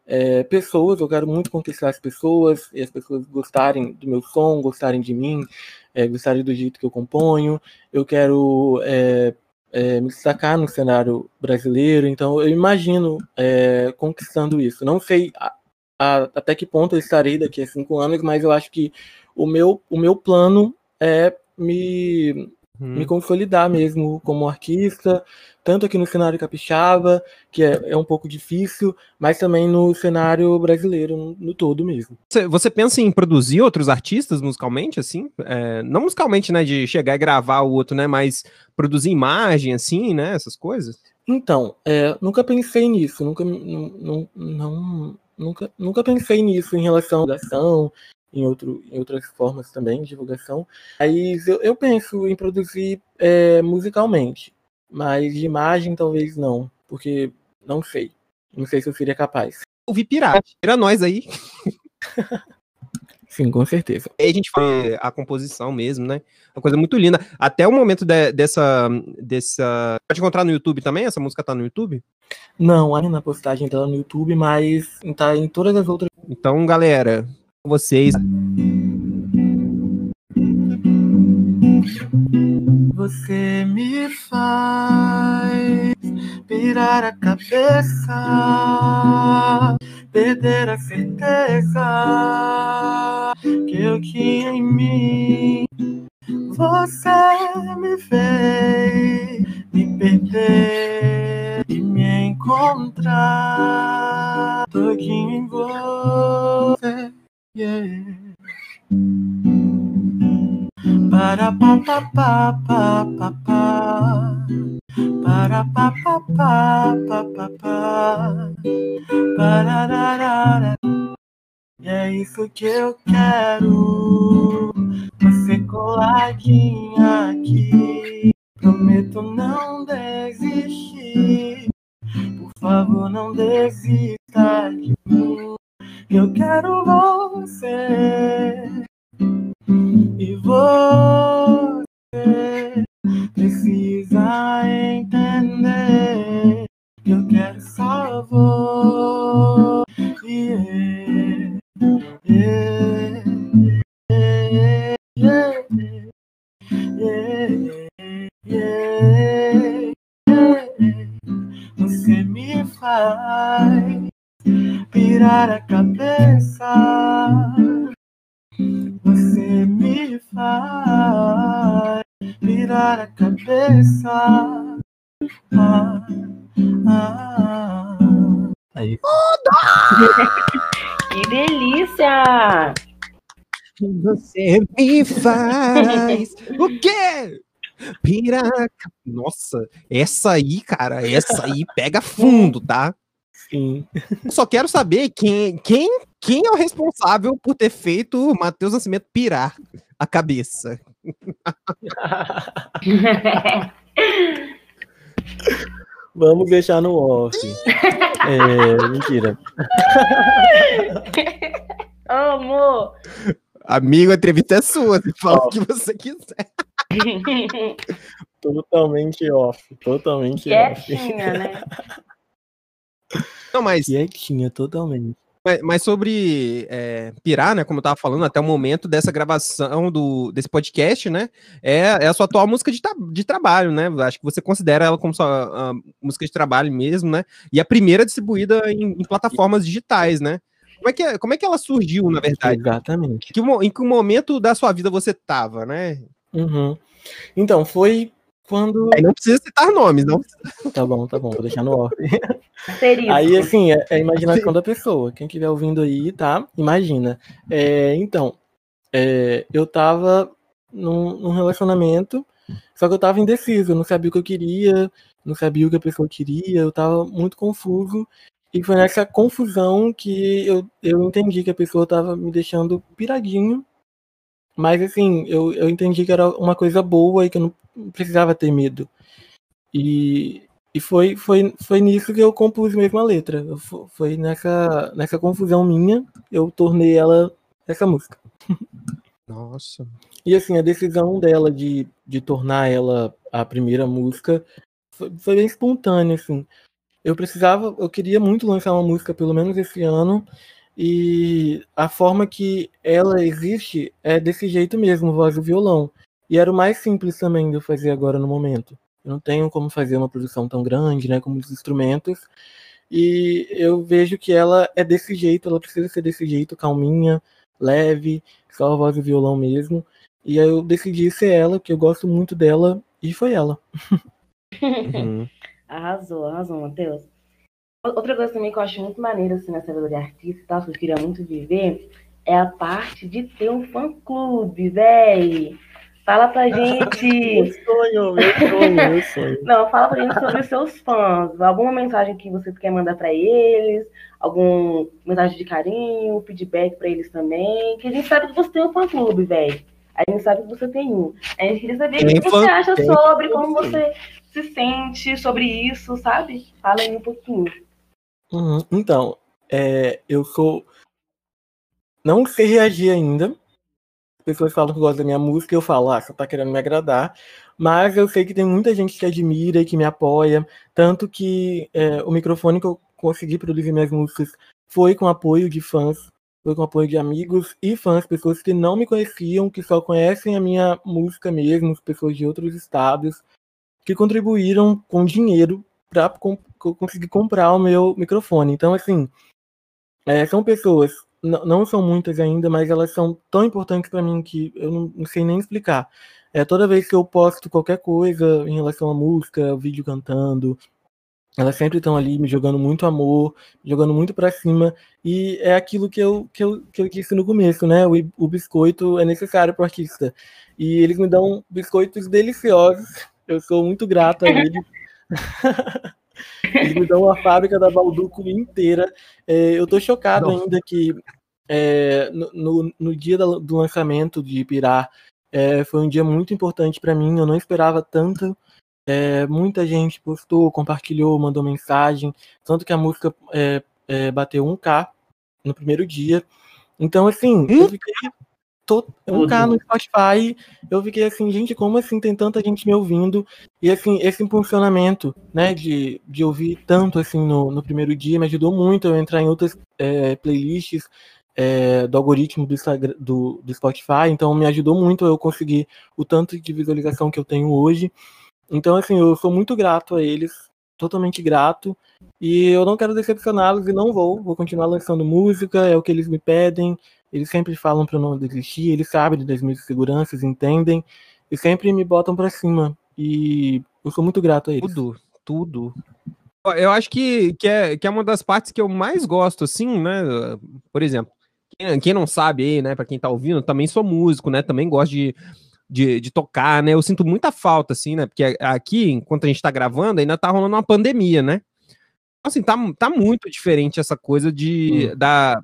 é, pessoas, eu quero muito conquistar as pessoas, e as pessoas gostarem do meu som, gostarem de mim, é, gostarem do jeito que eu componho. Eu quero é, é, me destacar no cenário brasileiro, então eu imagino é, conquistando isso. Não sei a, a, até que ponto eu estarei daqui a cinco anos, mas eu acho que o meu, o meu plano é me, hum. me consolidar mesmo como artista, tanto aqui no cenário capixaba, que é, é um pouco difícil, mas também no cenário brasileiro, no, no todo mesmo. Você, você, pensa em produzir outros artistas musicalmente, assim? É, não musicalmente, né, de chegar e gravar o outro, né, mas produzir imagem, assim, né, essas coisas? Então, é, nunca pensei nisso, nunca, não, não, nunca, nunca pensei nisso em relação à ação, em, outro, em outras formas também de divulgação. Aí eu, eu penso em produzir é, musicalmente. Mas de imagem talvez não, porque não sei. Não sei se eu seria capaz. Ouvi pirata. Tira nós aí. Sim, com certeza. Aí a gente faz a composição mesmo, né? Uma coisa muito linda. Até o momento de, dessa, dessa. Pode encontrar no YouTube também? Essa música tá no YouTube? Não, ainda na postagem dela no YouTube, mas tá em todas as outras. Então, galera, vocês. Você me faz virar a cabeça, perder a certeza que eu tinha em mim. Você me fez me perder e me encontrar todinho em você. Para pa pa pa pa pa pa. Para pa pa pa pa pa pa. Pararara E é isso que eu quero. Você coladinha aqui. Prometo não desistir. Por favor não desista de mim Eu quero você e você precisa entender que eu quero só você. Yeah, yeah, yeah, yeah, Você me faz pirar a cabeça. Você me faz virar a cabeça. Ah, ah, Aí. que delícia! Você me faz o quê? Piraca. Nossa, essa aí, cara, essa aí pega fundo, tá? Sim. Só quero saber quem, quem, quem é o responsável por ter feito o Matheus Nascimento pirar a cabeça. Vamos deixar no off. É, mentira. Amor! Amigo, a entrevista é sua. Você fala Ó. o que você quiser. Totalmente off. Totalmente off. Quietinha, né? Não, mas, Quietinha, totalmente. mas, mas sobre é, pirar, né? Como eu tava falando, até o momento dessa gravação do, desse podcast, né? É, é a sua atual música de, de trabalho, né? Acho que você considera ela como sua ah, música de trabalho mesmo, né? E a primeira distribuída em, em plataformas digitais, né? Como é, que, é- como é que ela surgiu, na verdade? Exatamente. Que em que momento da sua vida você tava, né? Uhum. Então, foi quando. Aí não precisa citar nomes, não. Tá bom, tá bom, vou deixar no off. Aí, assim, é, é a imaginação da pessoa. Quem estiver ouvindo aí, tá? Imagina. É, então, é, eu tava num, num relacionamento, só que eu tava indeciso, eu não sabia o que eu queria, não sabia o que a pessoa queria, eu tava muito confuso. E foi nessa confusão que eu, eu entendi que a pessoa tava me deixando piradinho. Mas, assim, eu, eu entendi que era uma coisa boa e que eu não precisava ter medo. E, e foi, foi, foi nisso que eu compus mesmo a letra. Foi nessa, nessa confusão minha, eu tornei ela essa música. Nossa. E assim, a decisão dela de, de tornar ela a primeira música foi, foi bem espontânea, assim. Eu precisava, eu queria muito lançar uma música, pelo menos esse ano, e a forma que ela existe é desse jeito mesmo, voz e violão. E era o mais simples também de eu fazer agora no momento. Eu não tenho como fazer uma produção tão grande, né, como os instrumentos. E eu vejo que ela é desse jeito, ela precisa ser desse jeito, calminha, leve, só a voz e violão mesmo. E aí eu decidi ser ela, que eu gosto muito dela, e foi ela. Uhum. Arrasou, arrasou, Matheus. Outra coisa também que eu acho muito maneira assim, nessa vida de artista e tal, que eu queria muito viver, é a parte de ter um fã-clube, véi. Fala pra gente. sonho, meu sonho, meu sonho. Não, fala pra gente sobre os seus fãs. Alguma mensagem que você quer mandar pra eles, alguma mensagem de carinho, feedback pra eles também. Que a gente sabe que você tem um fã-clube, velho. A gente sabe que você tem um. A gente queria saber o que você acha sobre, como você se sente sobre isso, sabe? Fala aí um pouquinho. Uhum. Então, é, eu sou. Não sei reagir ainda. As pessoas falam que gostam da minha música eu falo, ah, você tá querendo me agradar. Mas eu sei que tem muita gente que admira e que me apoia. Tanto que é, o microfone que eu consegui produzir minhas músicas foi com apoio de fãs, foi com apoio de amigos e fãs, pessoas que não me conheciam, que só conhecem a minha música mesmo, pessoas de outros estados, que contribuíram com dinheiro para conseguir comprar o meu microfone. Então, assim, é, são pessoas, não são muitas ainda, mas elas são tão importantes para mim que eu não, não sei nem explicar. É, toda vez que eu posto qualquer coisa em relação à música, vídeo cantando, elas sempre estão ali me jogando muito amor, me jogando muito pra cima, e é aquilo que eu, que eu, que eu disse no começo, né? O, o biscoito é necessário pro artista. E eles me dão biscoitos deliciosos, eu sou muito grato a eles. Eles me dão a fábrica da Balduco inteira. É, eu tô chocado ainda que é, no, no, dia do lançamento de Pirar, é, foi um dia muito importante para mim, eu não esperava tanto. É, muita gente postou, compartilhou, mandou mensagem, tanto que a música é, é, bateu 1K no primeiro dia. Então, assim, eu fiquei. Tô, 1K no Spotify, eu fiquei assim, gente, como assim tem tanta gente me ouvindo? E assim, esse impulsionamento, né, de, de ouvir tanto assim no, no primeiro dia me ajudou muito a entrar em outras é, playlists é, do algoritmo do, Instagram, do, do Spotify, então me ajudou muito eu conseguir o tanto de visualização que eu tenho hoje. Então, assim, eu sou muito grato a eles, totalmente grato, e eu não quero decepcioná-los e não vou, vou continuar lançando música, é o que eles me pedem, eles sempre falam para eu não desistir, eles sabem das minhas seguranças, entendem, e sempre me botam para cima, e eu sou muito grato a eles. Tudo, tudo. Eu acho que, que, é, que é uma das partes que eu mais gosto, assim, né? Por exemplo, quem, quem não sabe aí, né, pra quem tá ouvindo, também sou músico, né? Também gosto de, de, de tocar, né? Eu sinto muita falta, assim, né? Porque aqui, enquanto a gente tá gravando, ainda tá rolando uma pandemia, né? assim, tá, tá muito diferente essa coisa de, hum. da,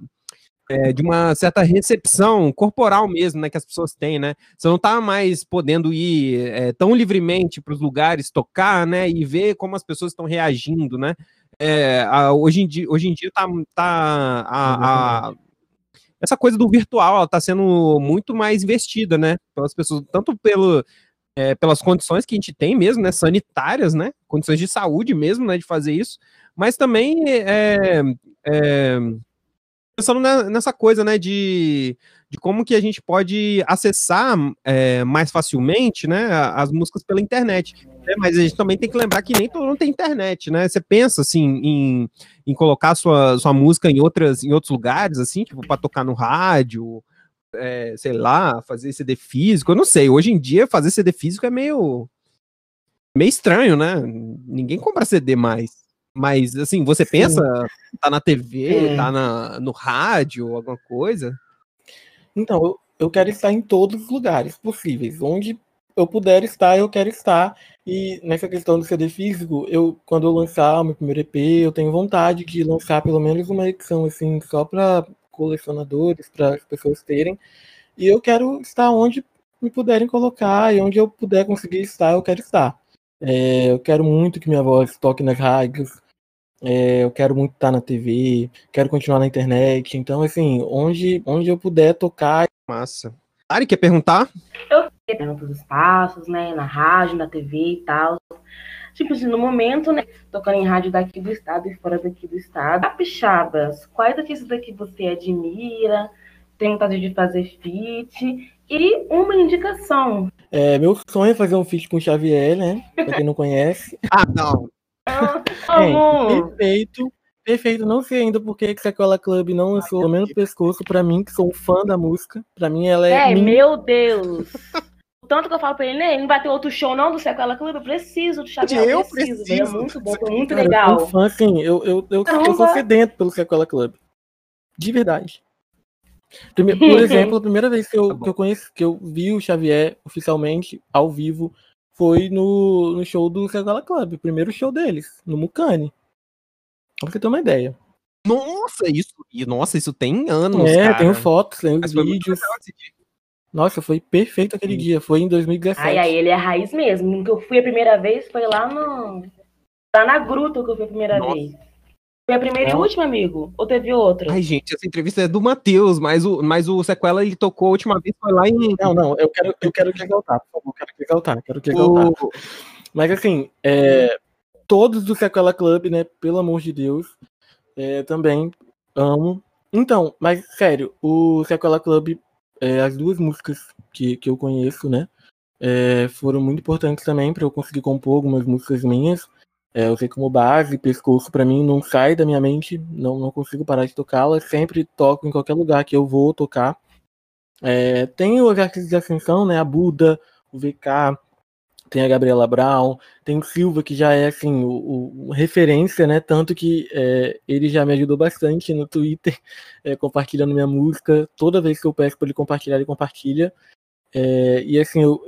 é, de uma certa recepção corporal mesmo, né, que as pessoas têm, né? Você não tá mais podendo ir é, tão livremente para os lugares tocar, né, e ver como as pessoas estão reagindo, né? É, a, hoje, em dia, hoje em dia tá, tá a, a, essa coisa do virtual, ela tá sendo muito mais investida, né, pelas pessoas, tanto pelo é, pelas condições que a gente tem mesmo, né, sanitárias, né, condições de saúde mesmo, né, de fazer isso, mas também é, é, pensando nessa coisa, né, de, de como que a gente pode acessar é, mais facilmente, né, as músicas pela internet. Né? Mas a gente também tem que lembrar que nem todo mundo tem internet, né? Você pensa, assim, em, em colocar sua, sua música em, outras, em outros lugares, assim, tipo, para tocar no rádio, é, sei lá, fazer CD físico, eu não sei. Hoje em dia, fazer CD físico é meio, meio estranho, né? Ninguém compra CD mais. Mas, assim, você Sim. pensa, tá na TV, é. tá na, no rádio, alguma coisa? Então, eu, eu quero estar em todos os lugares possíveis. Onde eu puder estar, eu quero estar. E nessa questão do CD físico, eu, quando eu lançar o meu primeiro EP, eu tenho vontade de lançar pelo menos uma edição, assim, só para colecionadores, para as pessoas terem. E eu quero estar onde me puderem colocar e onde eu puder conseguir estar, eu quero estar. É, eu quero muito que minha voz toque nas rádios. É, eu quero muito estar na TV, quero continuar na internet. Então, assim, onde, onde eu puder tocar. Massa. Ari, quer perguntar? Eu pergunto os espaços, né? Na rádio, na TV e tal. Tipo assim, no momento, né? Tocando em rádio daqui do estado e fora daqui do estado. Capixabas, quais artistas daqui você admira? Tem vontade de fazer feat? E uma indicação. É, meu sonho é fazer um feat com o Xavier, né? Pra quem não conhece. ah, não. Ah, é, perfeito. Perfeito, não sei ainda porque que Sacola Club não lançou pelo menos pescoço pra mim, que sou fã da música. Pra mim ela é. É, meu Deus! Tanto que eu falo pra ele, né? Não vai ter outro show não do Sequela Club? Eu preciso do Xavier. Eu preciso. preciso. É muito bom, foi muito Cara, legal. Eu sou fã, assim, eu, eu, eu, eu sou sedento pelo Sequela Club. De verdade. Por exemplo, a primeira vez que eu, tá que eu conheci, que eu vi o Xavier oficialmente, ao vivo, foi no, no show do Sequela Club, o primeiro show deles, no Mucane. Pra você ter uma ideia. Nossa, isso, nossa, isso tem anos. É, cara. tenho fotos, tenho vídeos. Nossa, foi perfeito aquele Sim. dia, foi em 2017. Ai, ai, ele é raiz mesmo. Que eu fui a primeira vez foi lá no. Lá na gruta que eu fui a primeira nossa. vez. Foi a primeira e última, amigo? Ou teve outra? Ai, gente, essa entrevista é do Matheus, mas o, mas o Sequela ele tocou a última vez, foi lá em. Não, não, eu quero, eu quero que exaltar, por favor, quero que exaltar, quero que exaltar. O... Mas assim, é, todos do Sequela Club, né? Pelo amor de Deus. É, também amo. Então, mas sério, o Sequela Club, é, as duas músicas que, que eu conheço, né? É, foram muito importantes também para eu conseguir compor algumas músicas minhas. É, eu sei como base, pescoço para mim não sai da minha mente, não, não consigo parar de tocá-la, sempre toco em qualquer lugar que eu vou tocar. É, tem os artistas de ascensão, né? A Buda, o VK, tem a Gabriela Brown, tem o Silva, que já é assim, o, o referência, né? Tanto que é, ele já me ajudou bastante no Twitter, é, compartilhando minha música. Toda vez que eu peço para ele compartilhar, ele compartilha. É, e assim, eu,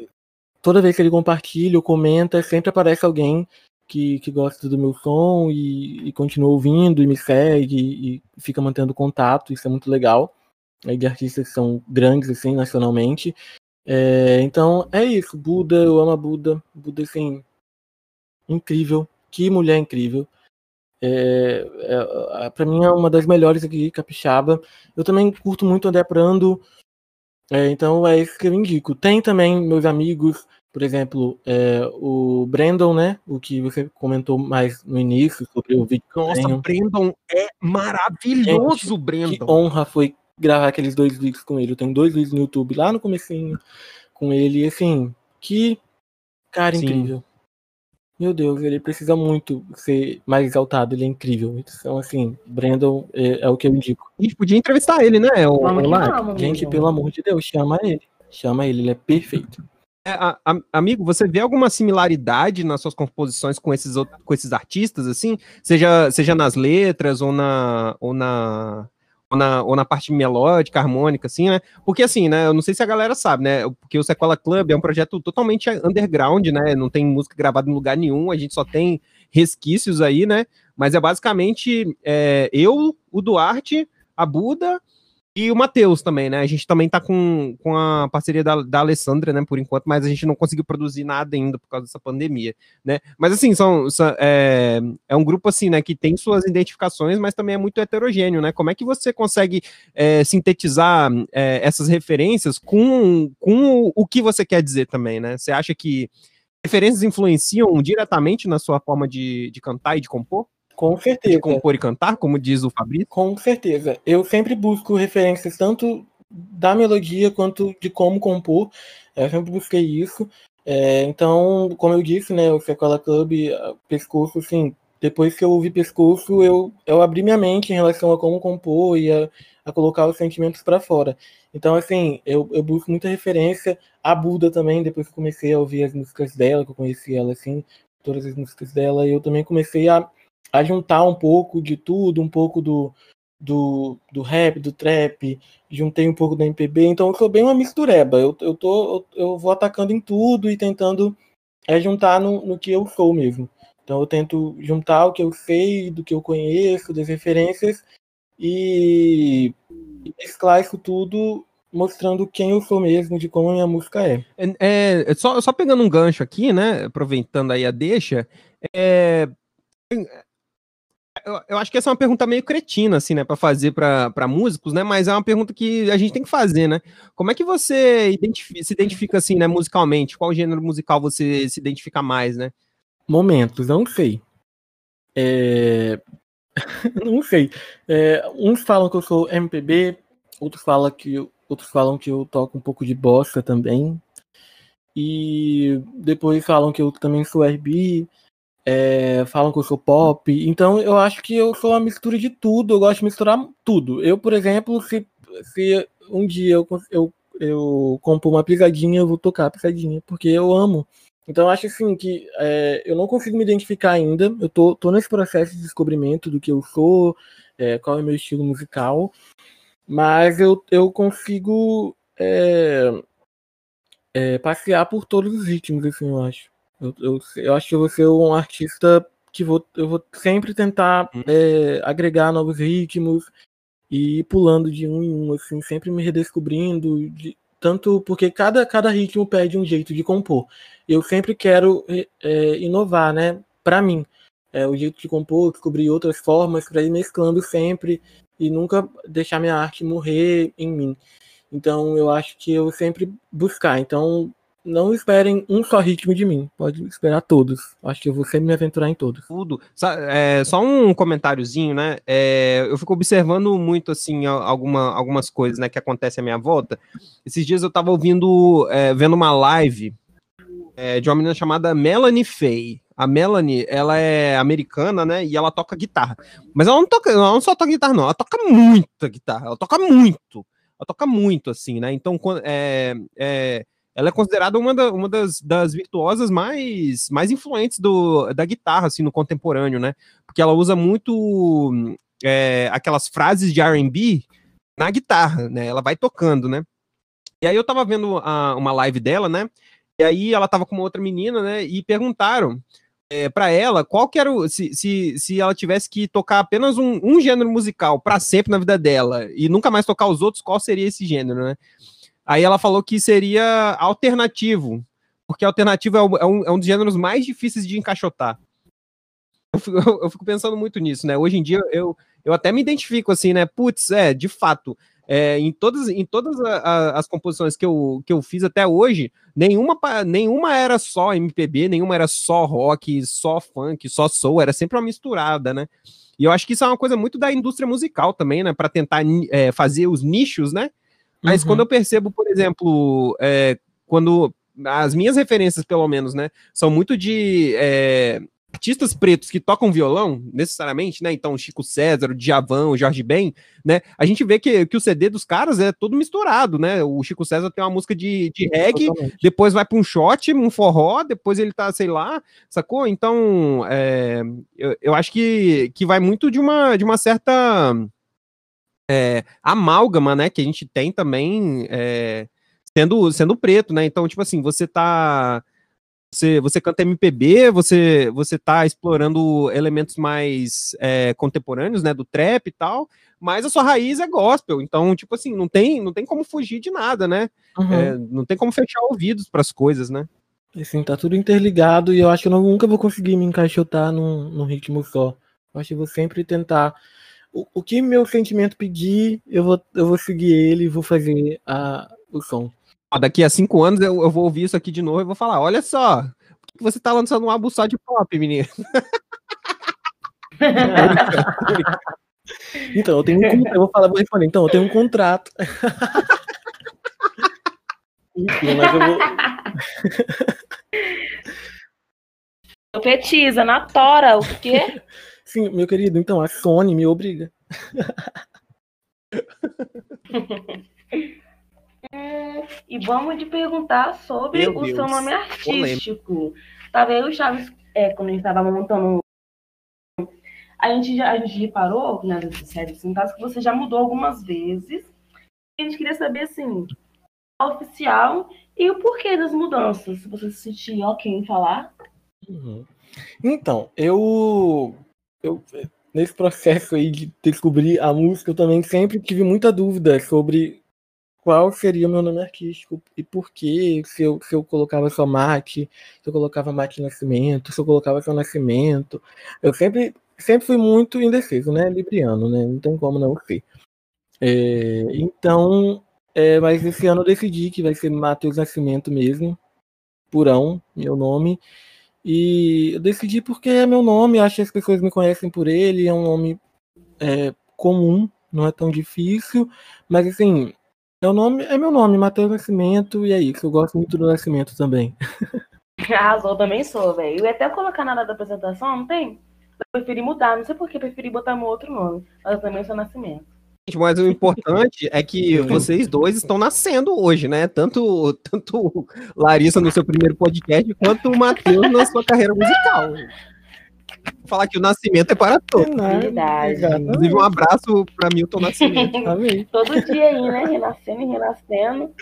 toda vez que ele compartilha ou comenta, sempre aparece alguém que, que gosta do meu som e, e continua ouvindo e me segue e, e fica mantendo contato. Isso é muito legal. É, de artistas que são grandes assim nacionalmente é, então é isso, Buda, eu amo a Buda. Buda, assim, incrível. Que mulher incrível. É, é, para mim é uma das melhores aqui, capixaba. Eu também curto muito André Prando. É, então é isso que eu indico. Tem também meus amigos, por exemplo, é, o Brandon, né? O que você comentou mais no início sobre o vídeo. Nossa, Brandon é maravilhoso, Gente, Brandon. Que honra foi gravar aqueles dois vídeos com ele. Eu tenho dois vídeos no YouTube lá no comecinho com ele. E assim, que cara Sim. incrível. Meu Deus, ele precisa muito ser mais exaltado, ele é incrível. Então, assim, Brandon é, é o que eu indico. A gente podia entrevistar ele, né? O, o gente, pelo amor de Deus, chama ele. Chama ele, ele é perfeito. É, a, a, amigo, você vê alguma similaridade nas suas composições com esses, com esses artistas, assim? Seja, seja nas letras ou na, ou na, ou na, ou na parte melódica, harmônica, assim, né? Porque assim, né? Eu não sei se a galera sabe, né? Porque o Sequela Club é um projeto totalmente underground, né? Não tem música gravada em lugar nenhum, a gente só tem resquícios aí, né? Mas é basicamente é, eu, o Duarte, a Buda e o Matheus também, né? A gente também tá com, com a parceria da, da Alessandra, né, por enquanto, mas a gente não conseguiu produzir nada ainda por causa dessa pandemia, né? Mas assim, são, são é, é, um grupo assim, né, que tem suas identificações, mas também é muito heterogêneo, né? Como é que você consegue é, sintetizar é, essas referências com, com o que você quer dizer também, né? Você acha que referências influenciam diretamente na sua forma de, de cantar e de compor? Com certeza. De compor e cantar, como diz o Fabrício? Com certeza. Eu sempre busco referências tanto da melodia quanto de como compor. Eu sempre busquei isso. É, então, como eu disse, né, o Sequela Club, Pescoço, assim, depois que eu ouvi Pescoço, eu, eu abri minha mente em relação a como compor e a, a colocar os sentimentos para fora. Então, assim, eu, eu busco muita referência. A Buda também, depois que comecei a ouvir as músicas dela, que eu conheci ela, assim, todas as músicas dela, eu também comecei a a juntar um pouco de tudo, um pouco do, do, do rap, do trap, juntei um pouco da MPB, então eu sou bem uma mistureba. Eu, eu, tô, eu, eu vou atacando em tudo e tentando é, juntar no, no que eu sou mesmo. Então eu tento juntar o que eu sei, do que eu conheço, das referências e mesclar isso tudo mostrando quem eu sou mesmo, de como a minha música é. é, é só, só pegando um gancho aqui, né, aproveitando aí a deixa, é, eu, eu, acho que essa é uma pergunta meio cretina, assim, né, para fazer para músicos, né, mas é uma pergunta que a gente tem que fazer, né? Como é que você identifica, se identifica, assim, né, musicalmente? Qual gênero musical você se identifica mais, né? Momentos, não sei. É... não sei. É, uns falam que eu sou MPB, outros falam que, outros falam que eu toco um pouco de bossa também. E depois falam que eu também sou RB é, falam que eu sou pop. Então eu acho que eu sou uma mistura de tudo. Eu gosto de misturar tudo. Eu, por exemplo, se, se um dia eu, eu, eu compor uma pisadinha, eu vou tocar a pisadinha, porque eu amo. Então eu acho assim que é, eu não consigo me identificar ainda. Eu tô, tô nesse processo de descobrimento do que eu sou, é, qual é o meu estilo musical. Mas eu, eu consigo é, é passear por todos os ritmos, assim, eu acho. Eu, eu, eu acho que eu vou ser um artista que vou, eu vou sempre tentar hum. é, agregar novos ritmos e ir pulando de um em um, assim, sempre me redescobrindo, de, tanto porque cada, cada ritmo pede um jeito de compor. Eu sempre quero é, inovar, né? Para mim, é, o jeito de compor, descobrir outras formas para ir mesclando sempre e nunca deixar minha arte morrer em mim. Então, eu acho que eu sempre buscar. Então, não esperem um só ritmo de mim. Pode esperar todos. Acho que eu vou sempre me aventurar em todos. Tudo. É, só um comentáriozinho, né? É, eu fico observando muito, assim, alguma, algumas coisas, né, que acontecem à minha volta. Esses dias eu tava ouvindo, é, vendo uma live é, de uma menina chamada Melanie Faye. A Melanie, ela é americana, né? E ela toca guitarra. Mas ela não toca, ela não só toca guitarra, não. Ela toca muita guitarra. Ela toca muito. Ela toca muito, assim, né? Então, é, é ela é considerada uma, da, uma das, das virtuosas mais, mais influentes do, da guitarra, assim, no contemporâneo, né? Porque ela usa muito é, aquelas frases de R&B na guitarra, né? Ela vai tocando, né? E aí eu tava vendo a, uma live dela, né? E aí ela tava com uma outra menina, né? E perguntaram é, para ela qual que era o. Se, se, se ela tivesse que tocar apenas um, um gênero musical para sempre na vida dela e nunca mais tocar os outros, qual seria esse gênero, né? Aí ela falou que seria alternativo, porque alternativo é, é, um, é um dos gêneros mais difíceis de encaixotar. Eu fico, eu fico, pensando muito nisso, né? Hoje em dia eu, eu até me identifico assim, né? Putz, é, de fato, é, em todas, em todas a, a, as composições que eu, que eu fiz até hoje, nenhuma, nenhuma era só MPB, nenhuma era só rock, só funk, só soul, era sempre uma misturada, né? E eu acho que isso é uma coisa muito da indústria musical também, né? Para tentar é, fazer os nichos, né? Mas uhum. quando eu percebo, por exemplo, é, quando as minhas referências, pelo menos, né, são muito de é, artistas pretos que tocam violão, necessariamente, né? Então, Chico César, o Djavan, o Jorge Ben, né? A gente vê que, que o CD dos caras é todo misturado, né? O Chico César tem uma música de, de reggae, Totalmente. depois vai para um shot, um forró, depois ele tá, sei lá, sacou? Então, é, eu, eu acho que, que vai muito de uma, de uma certa é, amálgama, né, que a gente tem também é, sendo, sendo preto, né? Então, tipo assim, você tá Você, você canta MPB, você, você tá explorando elementos mais é, contemporâneos, né, do trap e tal, mas a sua raiz é gospel, então, tipo assim, não tem, não tem como fugir de nada, né? Uhum. É, não tem como fechar ouvidos para as coisas, né? Assim, tá tudo interligado e eu acho que eu nunca vou conseguir me encaixotar num, num ritmo só. Eu acho que eu vou sempre tentar. O, o que meu sentimento pedir, eu vou, eu vou seguir ele e vou fazer a, o som. Ó, daqui a cinco anos eu, eu vou ouvir isso aqui de novo e vou falar: olha só, por que você tá lançando um álbum só de pop, menino? Então, eu tenho um, eu vou falar, vou responder, então, eu tenho um contrato. Enfim, mas eu vou. Profetiza, na tora, o quê? Sim, meu querido, então a Sony me obriga. Hum, e vamos te perguntar sobre Meu o seu Deus, nome artístico. Tava eu e o Chaves, é, quando a gente tava montando. A gente, já, a gente reparou nas redes sociais assim, caso que você já mudou algumas vezes. A gente queria saber, assim, a oficial e o porquê das mudanças. Se você se sentir ok em falar. Uhum. Então, eu, eu nesse processo aí de descobrir a música, eu também sempre tive muita dúvida sobre qual seria o meu nome artístico e por quê, se eu, se eu colocava só Mate, se eu colocava Mate Nascimento, se eu colocava só Nascimento. Eu sempre, sempre fui muito indeciso, né? Libriano, né? Não tem como não ser. É, então, é, mas esse ano eu decidi que vai ser Matheus Nascimento mesmo, Purão, meu nome. E eu decidi porque é meu nome, acho que as pessoas me conhecem por ele, é um nome é, comum, não é tão difícil, mas assim, é, o nome, é meu nome, Matheus Nascimento, e é isso, eu gosto muito do Nascimento também. Arrasou, também sou, velho. Ia até colocar na hora da apresentação, não tem? Eu preferi mudar, não sei por que preferi botar meu outro nome. Mas eu também sou Nascimento. Gente, Mas o importante é que vocês dois estão nascendo hoje, né? Tanto, tanto Larissa no seu primeiro podcast, quanto o Matheus na sua carreira musical. Vou falar que o nascimento é para todos. Verdade. Inclusive, um abraço para Milton Nascimento. Amém. Todo dia aí, né? Renascendo e renascendo.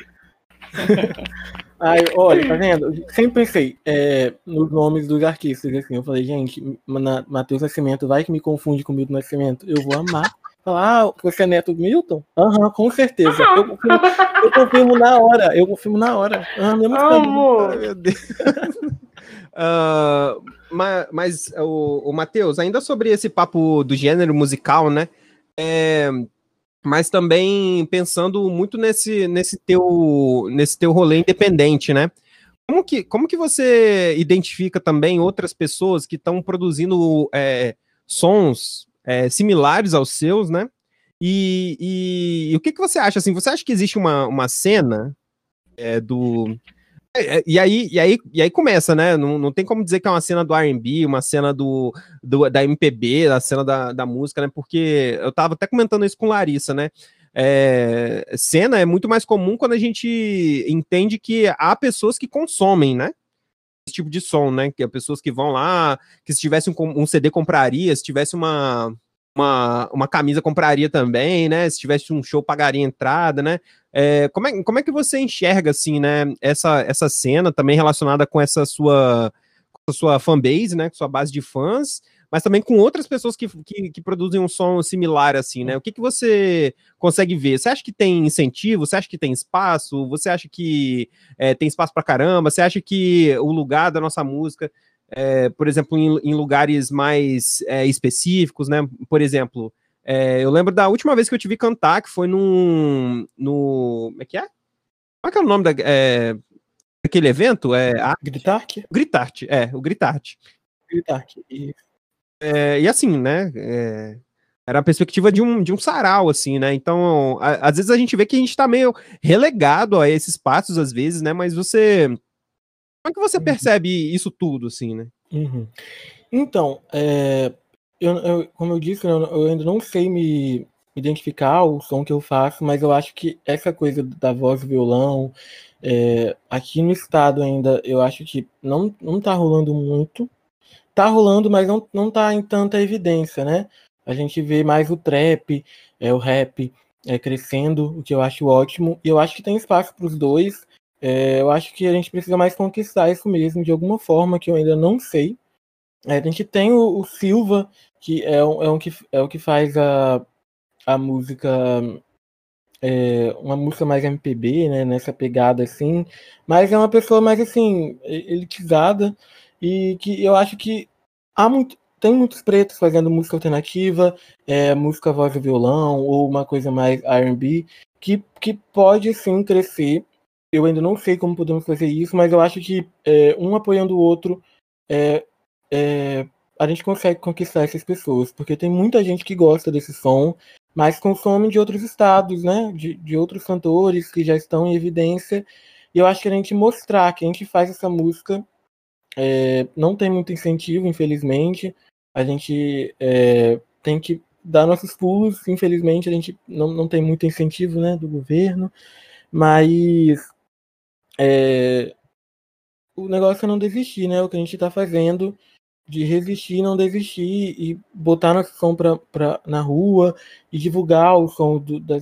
Ai, olha, tá vendo? Sempre pensei é, nos nomes dos artistas, assim, eu falei, gente, Matheus Nascimento vai que me confunde com Milton Nascimento, eu vou amar. Falar, ah, você é neto do Milton? Aham, com certeza. Eu confirmo, eu confirmo na hora, eu confirmo na hora. Ah, mesmo Ai, Amo! meu Deus. Ah, ma- mas, o, o Matheus, ainda sobre esse papo do gênero musical, né? É, mas também pensando muito nesse, nesse, teu, nesse teu rolê independente, né? Como que, como que você identifica também outras pessoas que estão produzindo é, sons é, similares aos seus, né? E, e- e o que, que você acha? Assim, você acha que existe uma, uma cena é, do. é, é, E aí, e, aí, e aí começa, né? Não, não tem como dizer que é uma cena do RB, uma cena do, do- da MPB, a cena da, da música, né? Porque eu tava até comentando isso com Larissa, né? É, cena é muito mais comum quando a gente entende que há pessoas que consomem, né? Tipo de som, né? Que há pessoas que vão lá, que se tivesse um, um CD compraria, se tivesse uma, uma, uma camisa compraria também, né? Se tivesse um show pagaria entrada, né? É, como, é, como é que você enxerga, assim, né, essa, essa cena também relacionada com essa sua, com sua fanbase, né, com sua base de fãs, mas também com outras pessoas que, que, que produzem um som similar, assim, né? O que, que você consegue ver? Você acha que tem incentivo? Você acha que tem espaço? Você acha que é, tem espaço pra caramba? Você acha que o lugar da nossa música, é, por exemplo, em, em lugares mais é, específicos, né? Por exemplo, é, eu lembro da última vez que eu te vi cantar, que foi num. No. Como é que é? Qual é, que é o nome da, é, daquele evento? É a Gritarte? Gritarte, é, o Gritarte. Gritarte. E É, e assim, né? é, era a perspectiva de um, de um sarau, assim, né? Então, a- às vezes a gente vê que a gente tá meio relegado a esses passos, às vezes, né? Mas você. Como é que você Uhum. percebe isso tudo, assim, né? Uhum. Então, é, eu, eu- como eu disse, eu, eu ainda não sei me identificar o som que eu faço, mas eu acho que essa coisa da voz e violão, é, aqui no estado ainda, eu acho que não, não tá rolando muito. Tá rolando, mas não, não tá em tanta evidência, né? A gente vê mais o trap, é, o rap é, crescendo, o que eu acho ótimo, e eu acho que tem espaço para os dois. É, eu acho que a gente precisa mais conquistar isso mesmo, de alguma forma que eu ainda não sei. É, a gente tem o, o Silva, que é, um, é, um que é o que faz a, a música é, uma música mais MPB, né, nessa pegada assim, mas é uma pessoa mais assim, elitizada e que eu acho que há muito, tem muitos pretos fazendo música alternativa, é, música voz e violão ou uma coisa mais R&B que, que pode sim crescer. Eu ainda não sei como podemos fazer isso, mas eu acho que é, um apoiando o outro é, é, a gente consegue conquistar essas pessoas, porque tem muita gente que gosta desse som, mas consome de outros estados, né? De, de outros cantores que já estão em evidência. E eu acho que a gente mostrar que a gente faz essa música é, não tem muito incentivo, infelizmente. A gente é, tem que dar nossos pulos, infelizmente, a gente não, não tem muito incentivo né, do governo, mas é, o negócio é não desistir, né? O que a gente está fazendo de resistir, não desistir e botar nosso som pra, pra, na rua e divulgar o som do, do,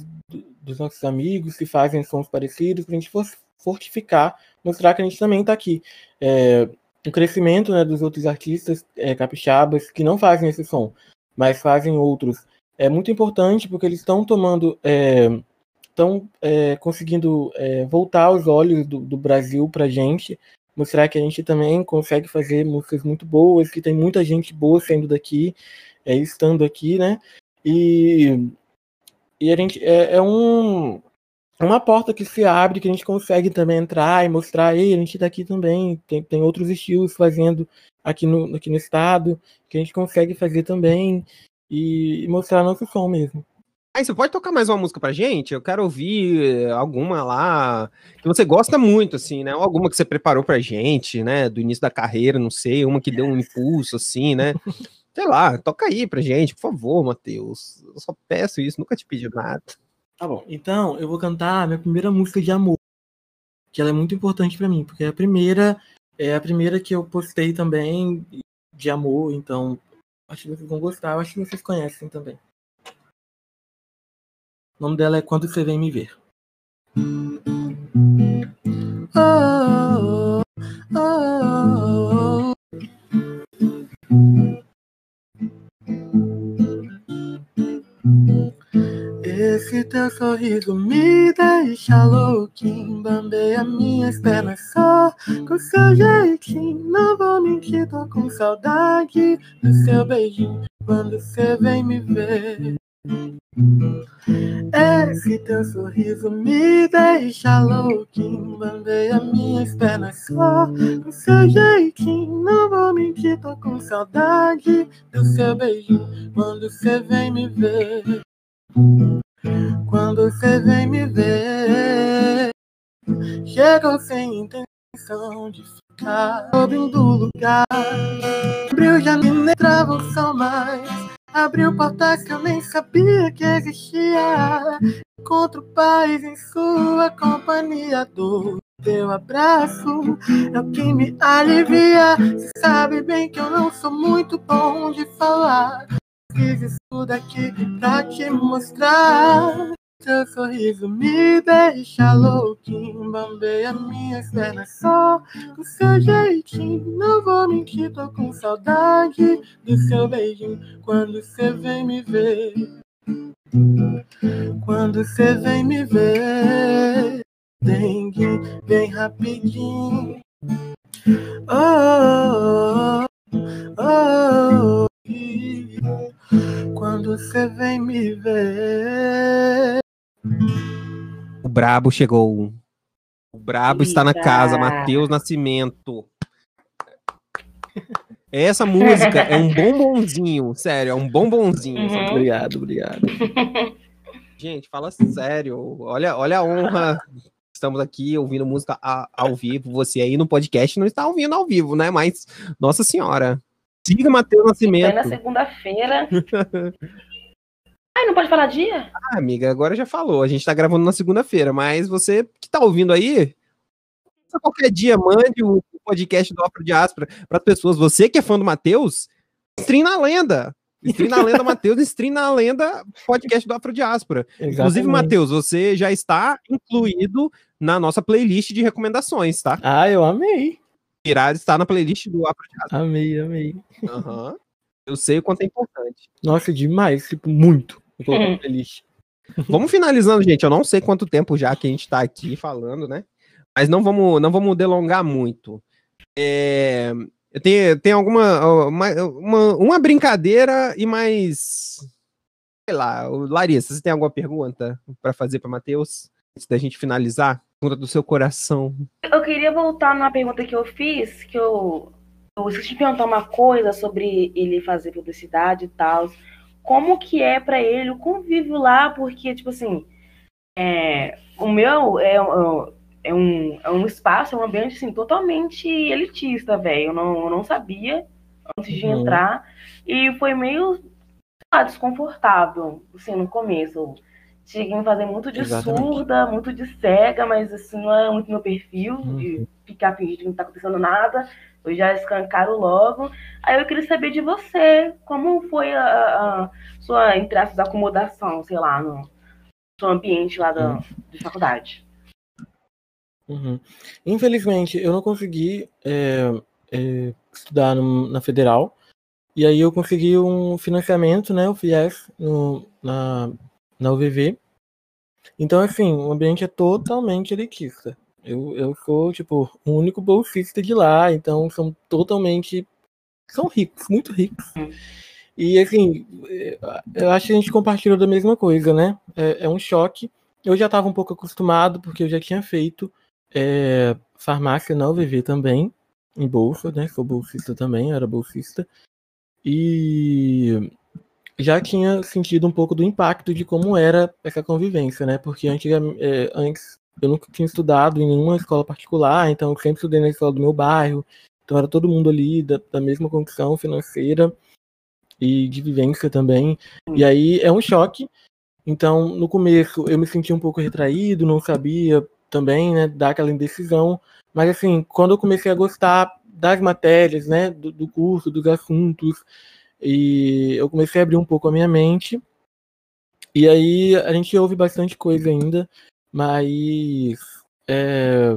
dos nossos amigos que fazem sons parecidos, para a gente fortificar, mostrar que a gente também está aqui. É, o crescimento né, dos outros artistas é, capixabas que não fazem esse som, mas fazem outros, é muito importante porque eles estão tomando. Estão é, é, conseguindo é, voltar os olhos do, do Brasil para gente mostrar que a gente também consegue fazer músicas muito boas, que tem muita gente boa saindo daqui, é, estando aqui, né? E, e a gente é, é um uma porta que se abre, que a gente consegue também entrar e mostrar, ei, a gente tá aqui também, tem, tem outros estilos fazendo aqui no, aqui no estado, que a gente consegue fazer também, e, mostrar nosso som mesmo. Aí você pode tocar mais uma música pra gente? Eu quero ouvir alguma lá que você gosta muito, assim, né? Ou alguma que você preparou pra gente, né? Do início da carreira, não sei, uma que deu um impulso, assim, né? Sei lá, toca aí pra gente, por favor, Matheus. Eu só peço isso, nunca te pedi nada. Tá bom, então eu vou cantar a minha primeira música de amor, que ela é muito importante para mim, porque é a primeira, é a primeira que eu postei também de amor, então acho que vocês vão gostar, eu acho que vocês conhecem também. O nome dela é Quando Você Vem Me Ver. Teu sorriso me deixa louquinho, bambeia minhas pernas só com seu jeitinho. Não vou mentir, tô com saudade do seu beijinho quando você vem me ver. Esse teu sorriso me deixa louquinho, bandeia minhas pernas só com seu jeitinho. Não vou mentir, tô com saudade do seu beijinho quando você vem me ver. Quando você vem me ver, chegou sem intenção de ficar abrindo lugar. Abriu já me entrava só mais. Abriu portas que eu nem sabia que existia. Encontro paz em sua companhia. Do teu abraço é o que me alivia. Você sabe bem que eu não sou muito bom de falar. Fiz isso daqui pra te mostrar. Seu sorriso me deixa louquinho, bambeia minhas pernas só com seu jeitinho. Não vou mentir, tô com saudade do seu beijinho quando você vem me ver. Quando você vem me ver, dengue, vem rapidinho. Oh, oh, oh, oh. Quando você vem me ver. O Brabo chegou. O Brabo Eita. está na casa, Matheus Nascimento. Essa música é um bombonzinho, sério, é um bombonzinho. Uhum. Obrigado, obrigado. Gente, fala sério. Olha, olha a honra. Estamos aqui ouvindo música ao vivo. Você aí no podcast não está ouvindo ao vivo, né? Mas, nossa senhora. Siga Matheus Nascimento. Foi na segunda-feira. Ai, não pode falar dia? Ah, amiga, agora já falou. A gente tá gravando na segunda-feira, mas você que tá ouvindo aí, qualquer dia, mande o podcast do Afro Diáspora para as pessoas. Você que é fã do Matheus, stream na lenda. Stream na Lenda Matheus, Stream na Lenda podcast do Afrodiáspora. Inclusive, Matheus, você já está incluído na nossa playlist de recomendações, tá? Ah, eu amei. Irá está na playlist do Afrodiáspora. Amei, amei. Aham. Eu sei o quanto é importante. Nossa, demais, tipo, muito. Eu coloquei Hum. na playlist. Vamos finalizando, gente. Eu não sei quanto tempo já que a gente tá aqui falando, né? Mas não vamos, não vamos delongar muito. É, tem, tem alguma uma, uma, uma brincadeira e mais. Sei lá, o- Larissa, você tem alguma pergunta para fazer para Matheus? Antes da gente finalizar? Pergunta do seu coração. Eu queria voltar numa pergunta que eu fiz, que eu, eu esqueci de perguntar uma coisa sobre ele fazer publicidade e tal. Como que é pra ele o convívio lá? Porque, tipo assim, é, o meu é, um- é, um, é um espaço, é um ambiente assim, totalmente elitista, velho. Eu não, eu não sabia antes de Uhum. entrar. E foi meio lá, desconfortável, assim, no começo. Cheguei a me fazer muito de Exatamente. surda, muito de cega, mas assim, não é muito meu perfil de Uhum. ficar fingindo que não tá acontecendo nada. Eu já escancaro logo. Aí eu queria saber de você, como foi a, a- sua, entre aspas, acomodação, sei lá, no seu ambiente lá da, de faculdade. Uhum. Infelizmente, eu não consegui é, é, estudar no- na federal. E aí eu consegui um financiamento, né? O FIES, no, na, na UVV. Então, assim, o ambiente é totalmente elitista. Eu, eu sou, tipo, o único bolsista de lá, então são totalmente. São ricos, muito ricos. Hum. E, assim, eh, eu acho que a gente compartilha da mesma coisa, né? É, é um choque. Eu já estava um pouco acostumado, porque eu já tinha feito é, farmácia na UVV também, em bolsa, né? Sou bolsista também, era bolsista. E já tinha sentido um pouco do impacto de como era essa convivência, né? Porque antigamente, é, antes eu nunca tinha estudado em nenhuma escola particular, então eu sempre estudei na escola do meu bairro, então era todo mundo ali da, da mesma condição financeira e de vivência também. E aí é um choque. Então, no começo eu me senti um pouco retraído, não sabia também, né, dar aquela indecisão. Mas assim, quando eu comecei a gostar das matérias, né, do, do curso, dos assuntos, e eu comecei a abrir um pouco a minha mente. E aí a gente ouve bastante coisa ainda, mas é,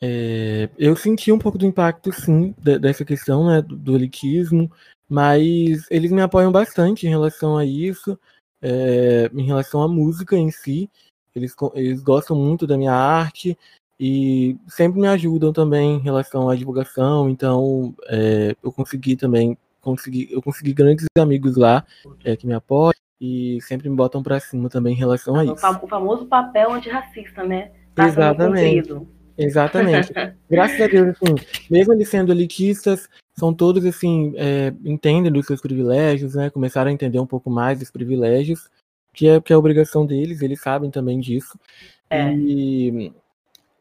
é, eu senti um pouco do impacto, sim, de- dessa questão, né, do, do elitismo, mas eles me apoiam bastante em relação a isso, é, em relação à música em si. Eles, eles gostam muito da minha arte e sempre me ajudam também em relação à divulgação. Então, é, eu consegui também consegui, eu consegui grandes amigos lá é, que me apoiam e sempre me botam pra cima também em relação a O isso. o famoso papel antirracista, né? Tá Exatamente. Exatamente. Graças a Deus, assim, mesmo eles sendo elitistas, são todos, assim, é, entendem dos seus privilégios, né? Começaram a entender um pouco mais dos privilégios, que é, que é a obrigação deles, eles sabem também disso. É. E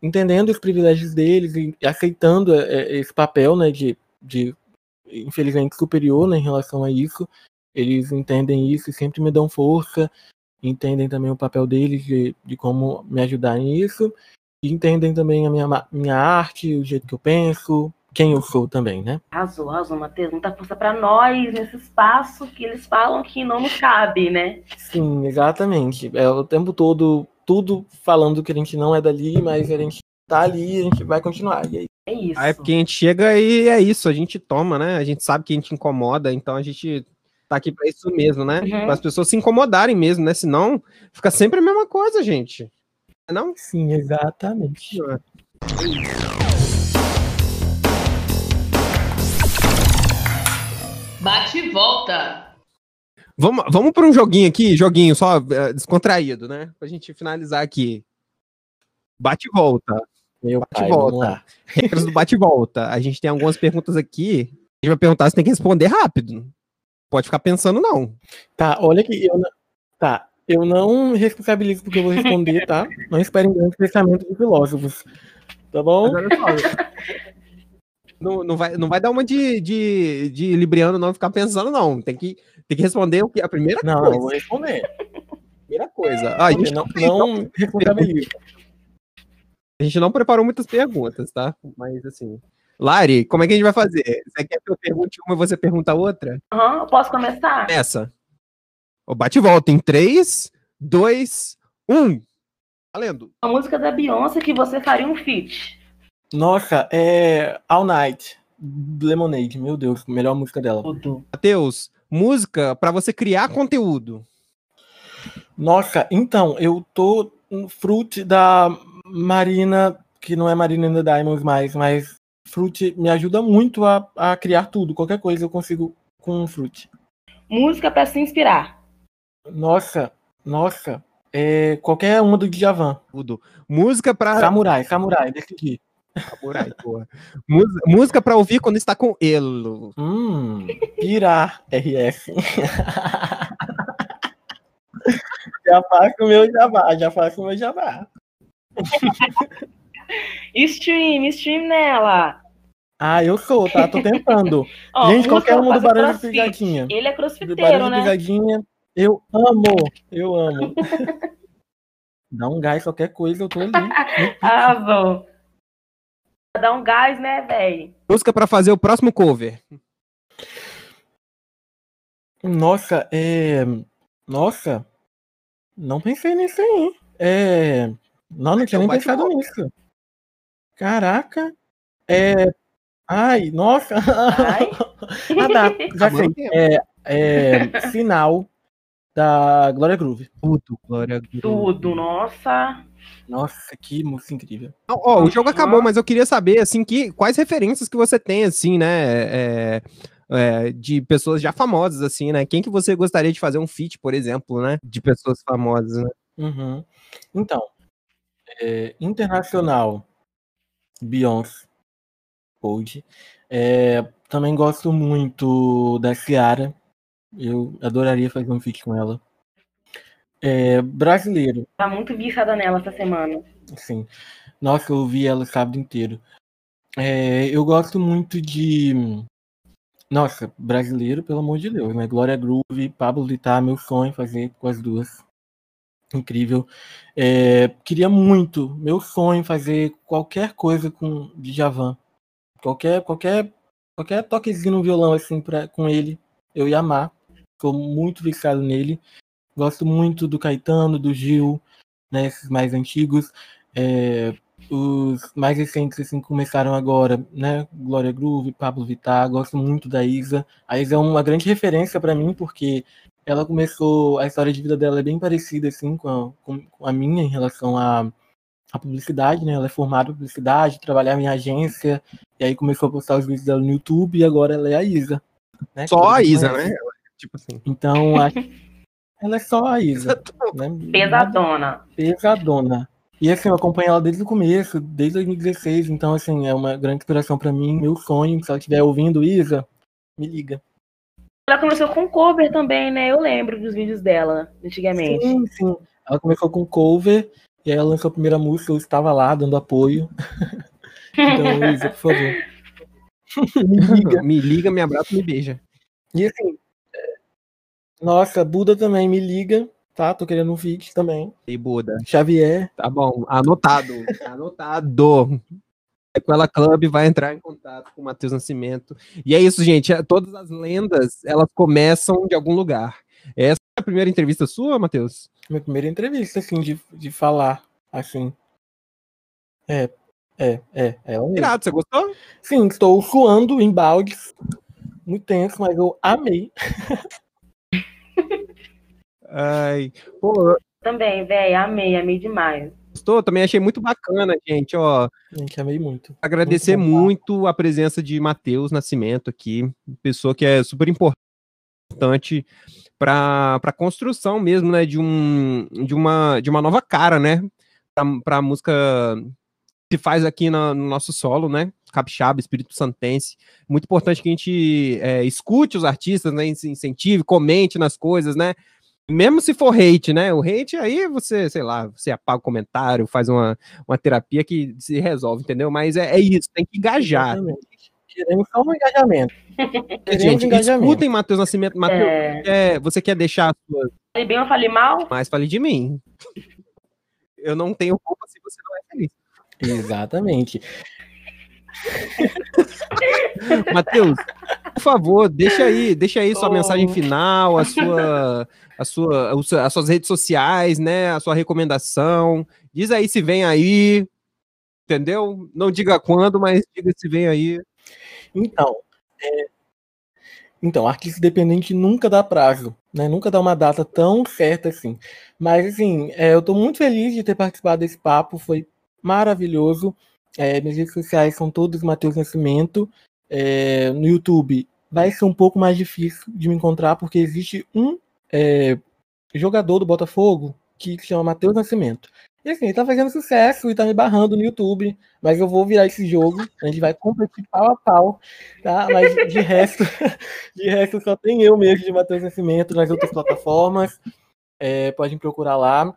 entendendo os privilégios deles e aceitando é, esse papel, né, de, de infelizmente superior né, em relação a isso, eles entendem isso e sempre me dão força, entendem também o papel deles de, de como me ajudar nisso, e entendem também a minha, minha arte, o jeito que eu penso, quem eu sou também, né? Arrasou, arrasou, Matheus. Muita força pra nós nesse espaço que eles falam que não nos cabe, né? Sim, exatamente. É o tempo todo, tudo falando que a gente não é dali, mas a gente tá ali e a gente vai continuar. E aí, É isso. Aí é porque a gente chega e é isso, a gente toma, né? A gente sabe que a gente incomoda, então a gente tá aqui pra isso mesmo, né? Uhum. Para as pessoas se incomodarem mesmo, né? Senão fica sempre a mesma coisa, gente. Não? sim, exatamente. Bate e volta. Vamos, vamos para um joguinho aqui, joguinho só eh, descontraído, né? Pra gente finalizar aqui. Bate e volta. Meu Bate pai, volta. vamos lá. Regras do bate e volta. A gente tem algumas perguntas aqui. A gente vai perguntar se tem que responder rápido. Pode ficar pensando, não. Tá, olha que eu não... Tá, eu não me responsabilizo porque eu vou responder, tá? Não esperem grandes pensamentos de filósofos. Tá bom? Não, não, vai, não vai dar uma de, de, de Libriano não ficar pensando, não. Tem que, tem que responder o que? A primeira Não, não, coisa. eu vou responder. Primeira coisa. Ah, a, gente não, não, não responsabilizo. A gente não preparou muitas perguntas, tá? Mas assim. Lari, como é que a gente vai fazer? Você quer que eu pergunte uma e você pergunta outra? Aham, posso começar? Essa. O bate e volta em 3, 2, 1. Valendo. A música da Beyoncé que você faria um feat. Nossa, é All Night. Lemonade, meu Deus, melhor música dela. Matheus, música pra você criar conteúdo. Nossa, então, eu tô no fruit da Marina, que não é Marina and the Diamonds mais, mas fruit me ajuda muito a, a criar tudo. Qualquer coisa eu consigo com fruit. Música pra se inspirar. Nossa, nossa, é qualquer uma do Djavan. Tudo. Música pra. Samurai, samurai, decidi. Samurai, porra. Música, música pra ouvir quando está com ele. Hum, pirar, RF. já faço o meu jabá, já faço o meu jabá. Stream, stream nela. Ah, eu sou, tá? Tô tentando. Ó, Gente, qualquer pra do Barulho de crossfit. Pisadinha. Ele é Do crossfiteiro, Barulho de né? Pisadinha, eu amo, eu amo. Dá um gás, qualquer coisa, eu tô ali. Ah, bom. Dá um gás, né, velho? Música pra fazer o próximo cover. Nossa, é. Nossa, não pensei nisso aí. É. Não, não tinha Então nem pensado nisso. Caraca. É. Ai, nossa. Ai. ah, tá. Já Amor, sei. É, é. Sinal da Glória Groove. Tudo, Glória. Tudo, nossa. Nossa, que música incrível. Ó, o jogo acabou, mas eu queria saber, assim, que, quais referências que você tem, assim, né, é, é, de pessoas já famosas, assim, né? Quem que você gostaria de fazer um feat, por exemplo, né? De pessoas famosas, né? Uhum. Então, é, internacional, Beyoncé, Cold. É, também gosto muito da Ciara. Eu adoraria fazer um feat com ela. É, brasileiro, Tá muito viciada nela essa semana. assim. Nossa, eu ouvi ela o sábado inteiro. É, eu gosto muito de. Nossa, brasileiro, pelo amor de Deus, né? Glória Groove, Pablo Vittar, meu sonho fazer com as duas. Incrível. É, queria muito, meu sonho fazer qualquer coisa com Djavan. Qualquer, qualquer, qualquer toquezinho no violão assim pra, com ele, eu ia amar. Sou muito viciado nele. Gosto muito do Caetano, do Gil, né, esses mais antigos. É, os mais recentes assim começaram agora, né? Glória Groove, Pablo Vittar, gosto muito da Isa. A Isa é uma grande referência para mim porque ela começou a história de vida dela é bem parecida assim com a, com a minha em relação à à publicidade, né? Ela é formada em publicidade, trabalhava em agência e aí começou a postar os vídeos dela no YouTube e agora ela é a Isa. né, Só a Isa, conhece. né? Tipo assim. Então, acho- ela é só a Isa. né? Pesadona. Pesadona. E assim, eu acompanho ela desde o começo, desde 2016, então assim, é uma grande inspiração pra mim, meu sonho, se ela estiver ouvindo, Isa, me liga. Ela começou com cover também, né? Eu lembro dos vídeos dela, antigamente. Sim, sim. Ela começou com cover, e aí ela lançou a primeira música, eu estava lá dando apoio. Então, Isa, por favor. me liga. Me liga, me abraça, me beija. E assim, é, nossa, Buda também me liga, tá? Tô querendo um feat também. E Buda. Xavier, Tá bom, anotado. Anotado. Sequela Club vai entrar em contato com o Matheus Nascimento. E é isso, gente. é- Todas as lendas, elas começam de algum lugar. Essa é a primeira entrevista sua, Matheus? minha primeira entrevista, assim, de, de falar, assim. É, é, é, é. Irado, você gostou? Sim, estou suando em baldes. Muito tenso, mas eu amei. Ai, pô, Também, velho, amei, amei demais. Gostou? Também achei muito bacana, gente. Ó, Gente, amei muito. agradecer Muito muito a presença de Matheus Nascimento aqui, pessoa que é super importante para a construção mesmo, né, de um de uma de uma nova cara, né, para a música que se faz aqui na- no nosso solo, né, capixaba, espírito santense. Muito importante que a gente é, escute os artistas, né, incentive, comente nas coisas, né. Mesmo se for hate, né? O hate aí você, sei lá, você apaga o comentário, faz uma, uma terapia que se resolve, entendeu? Mas é, é isso, tem que engajar. Exatamente. Queremos só um engajamento. Queremos Gente, engajamento. escutem Matheus Nascimento. Matheus, É, é, você quer deixar a sua. falei bem ou falei mal? Mas fale de mim. Eu não tenho culpa se você não é feliz. Exatamente. Matheus, por favor, deixa aí, deixa aí sua Oh. mensagem final, a sua, a sua, as suas redes sociais, né? A sua recomendação. Diz aí se vem aí, entendeu? Não diga quando, mas diga se vem aí. Então, é, então, artista independente nunca dá prazo, né? Nunca dá uma data tão certa assim. Mas, assim, é, eu estou muito feliz de ter participado desse papo, foi maravilhoso. É, minhas redes sociais são todas Matheus Nascimento. É, no YouTube vai ser um pouco mais difícil de me encontrar, porque existe um é, jogador do Botafogo que se chama Matheus Nascimento. E assim, ele tá fazendo sucesso e tá me barrando no YouTube, mas eu vou virar esse jogo, a gente vai competir pau a pau, tá? Mas de resto, de resto só tem eu mesmo de Matheus Nascimento nas outras plataformas. É, podem procurar lá.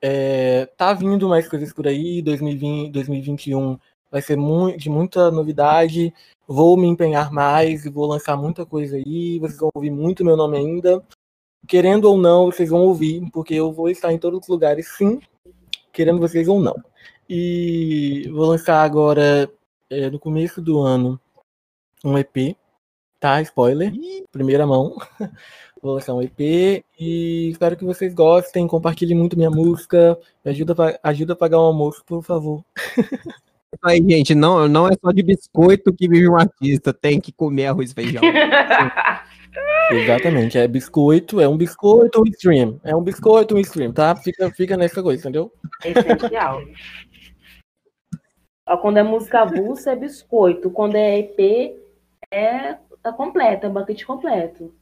É, tá vindo mais coisas por aí, 2020, 2021 vai ser de muita novidade. Vou me empenhar mais e vou lançar muita coisa aí. Vocês vão ouvir muito meu nome ainda. Querendo ou não, vocês vão ouvir, porque eu vou estar em todos os lugares, sim, querendo vocês ou não. E vou lançar agora, é, no começo do ano, um EP, tá? Spoiler, primeira mão. Vou lançar um EP e espero que vocês gostem, compartilhem muito minha música, me ajuda, pa- ajuda a pagar um almoço, por favor. Aí, gente, não, não é só de biscoito que vive um artista, tem que comer arroz e feijão. Exatamente, é biscoito, é um biscoito, um stream. É um biscoito, um stream, tá? Fica, fica nessa coisa, entendeu? É essencial. Quando é música avulsa, é biscoito. Quando é EP, é tá completo, é banquete completo.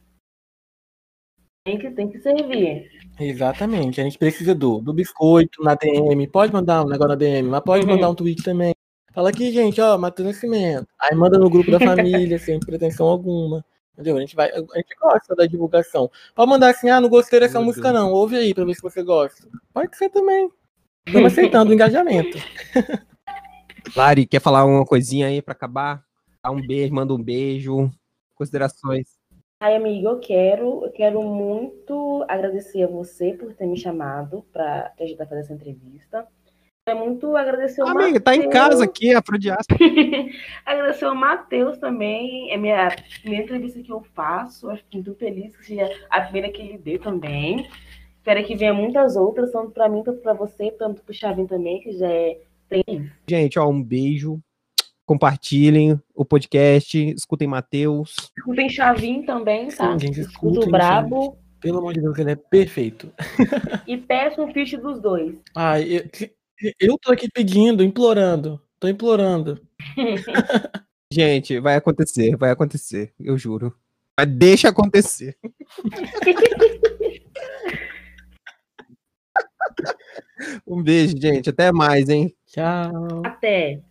Tem que, tem que servir. Exatamente, a gente precisa do, do biscoito na DM. Pode mandar um negócio na DM, mas pode Uhum. mandar um tweet também. Fala aqui, gente, ó, Matheus Nascimento. Aí manda no grupo da família, sem pretensão alguma. Entendeu? A gente, vai, a gente gosta da divulgação. Pode mandar assim, ah, não gostei dessa Meu música Deus. não, ouve aí pra ver se você gosta. Pode ser também. Estamos aceitando o engajamento. Lari, quer falar uma coisinha aí pra acabar? Dá um beijo, manda um beijo. Considerações. Ai, amiga, eu quero, eu quero muito agradecer a você por ter me chamado para te ajudar a fazer essa entrevista. É muito agradecer o Amiga, tá em casa aqui, afrodiáspora. Agradecer ao Matheus também. É minha primeira entrevista que eu faço. Eu fico muito feliz que seja a primeira que ele dê também. Espero que venha muitas outras, tanto para mim, tanto para você, tanto pro Chavinho também, que já é. Gente, ó, um beijo. Compartilhem o podcast, escutem Matheus. Tem Chavinho também, tá? Sim, gente, Escudo escutem, Brabo. Pelo amor de Deus, ele é perfeito. E peço um feat dos dois. Ai, eu, eu tô aqui pedindo, implorando. Tô implorando. Gente, vai acontecer, vai acontecer, eu juro. Mas deixa acontecer. um beijo, gente. Até mais, hein? Tchau. Até.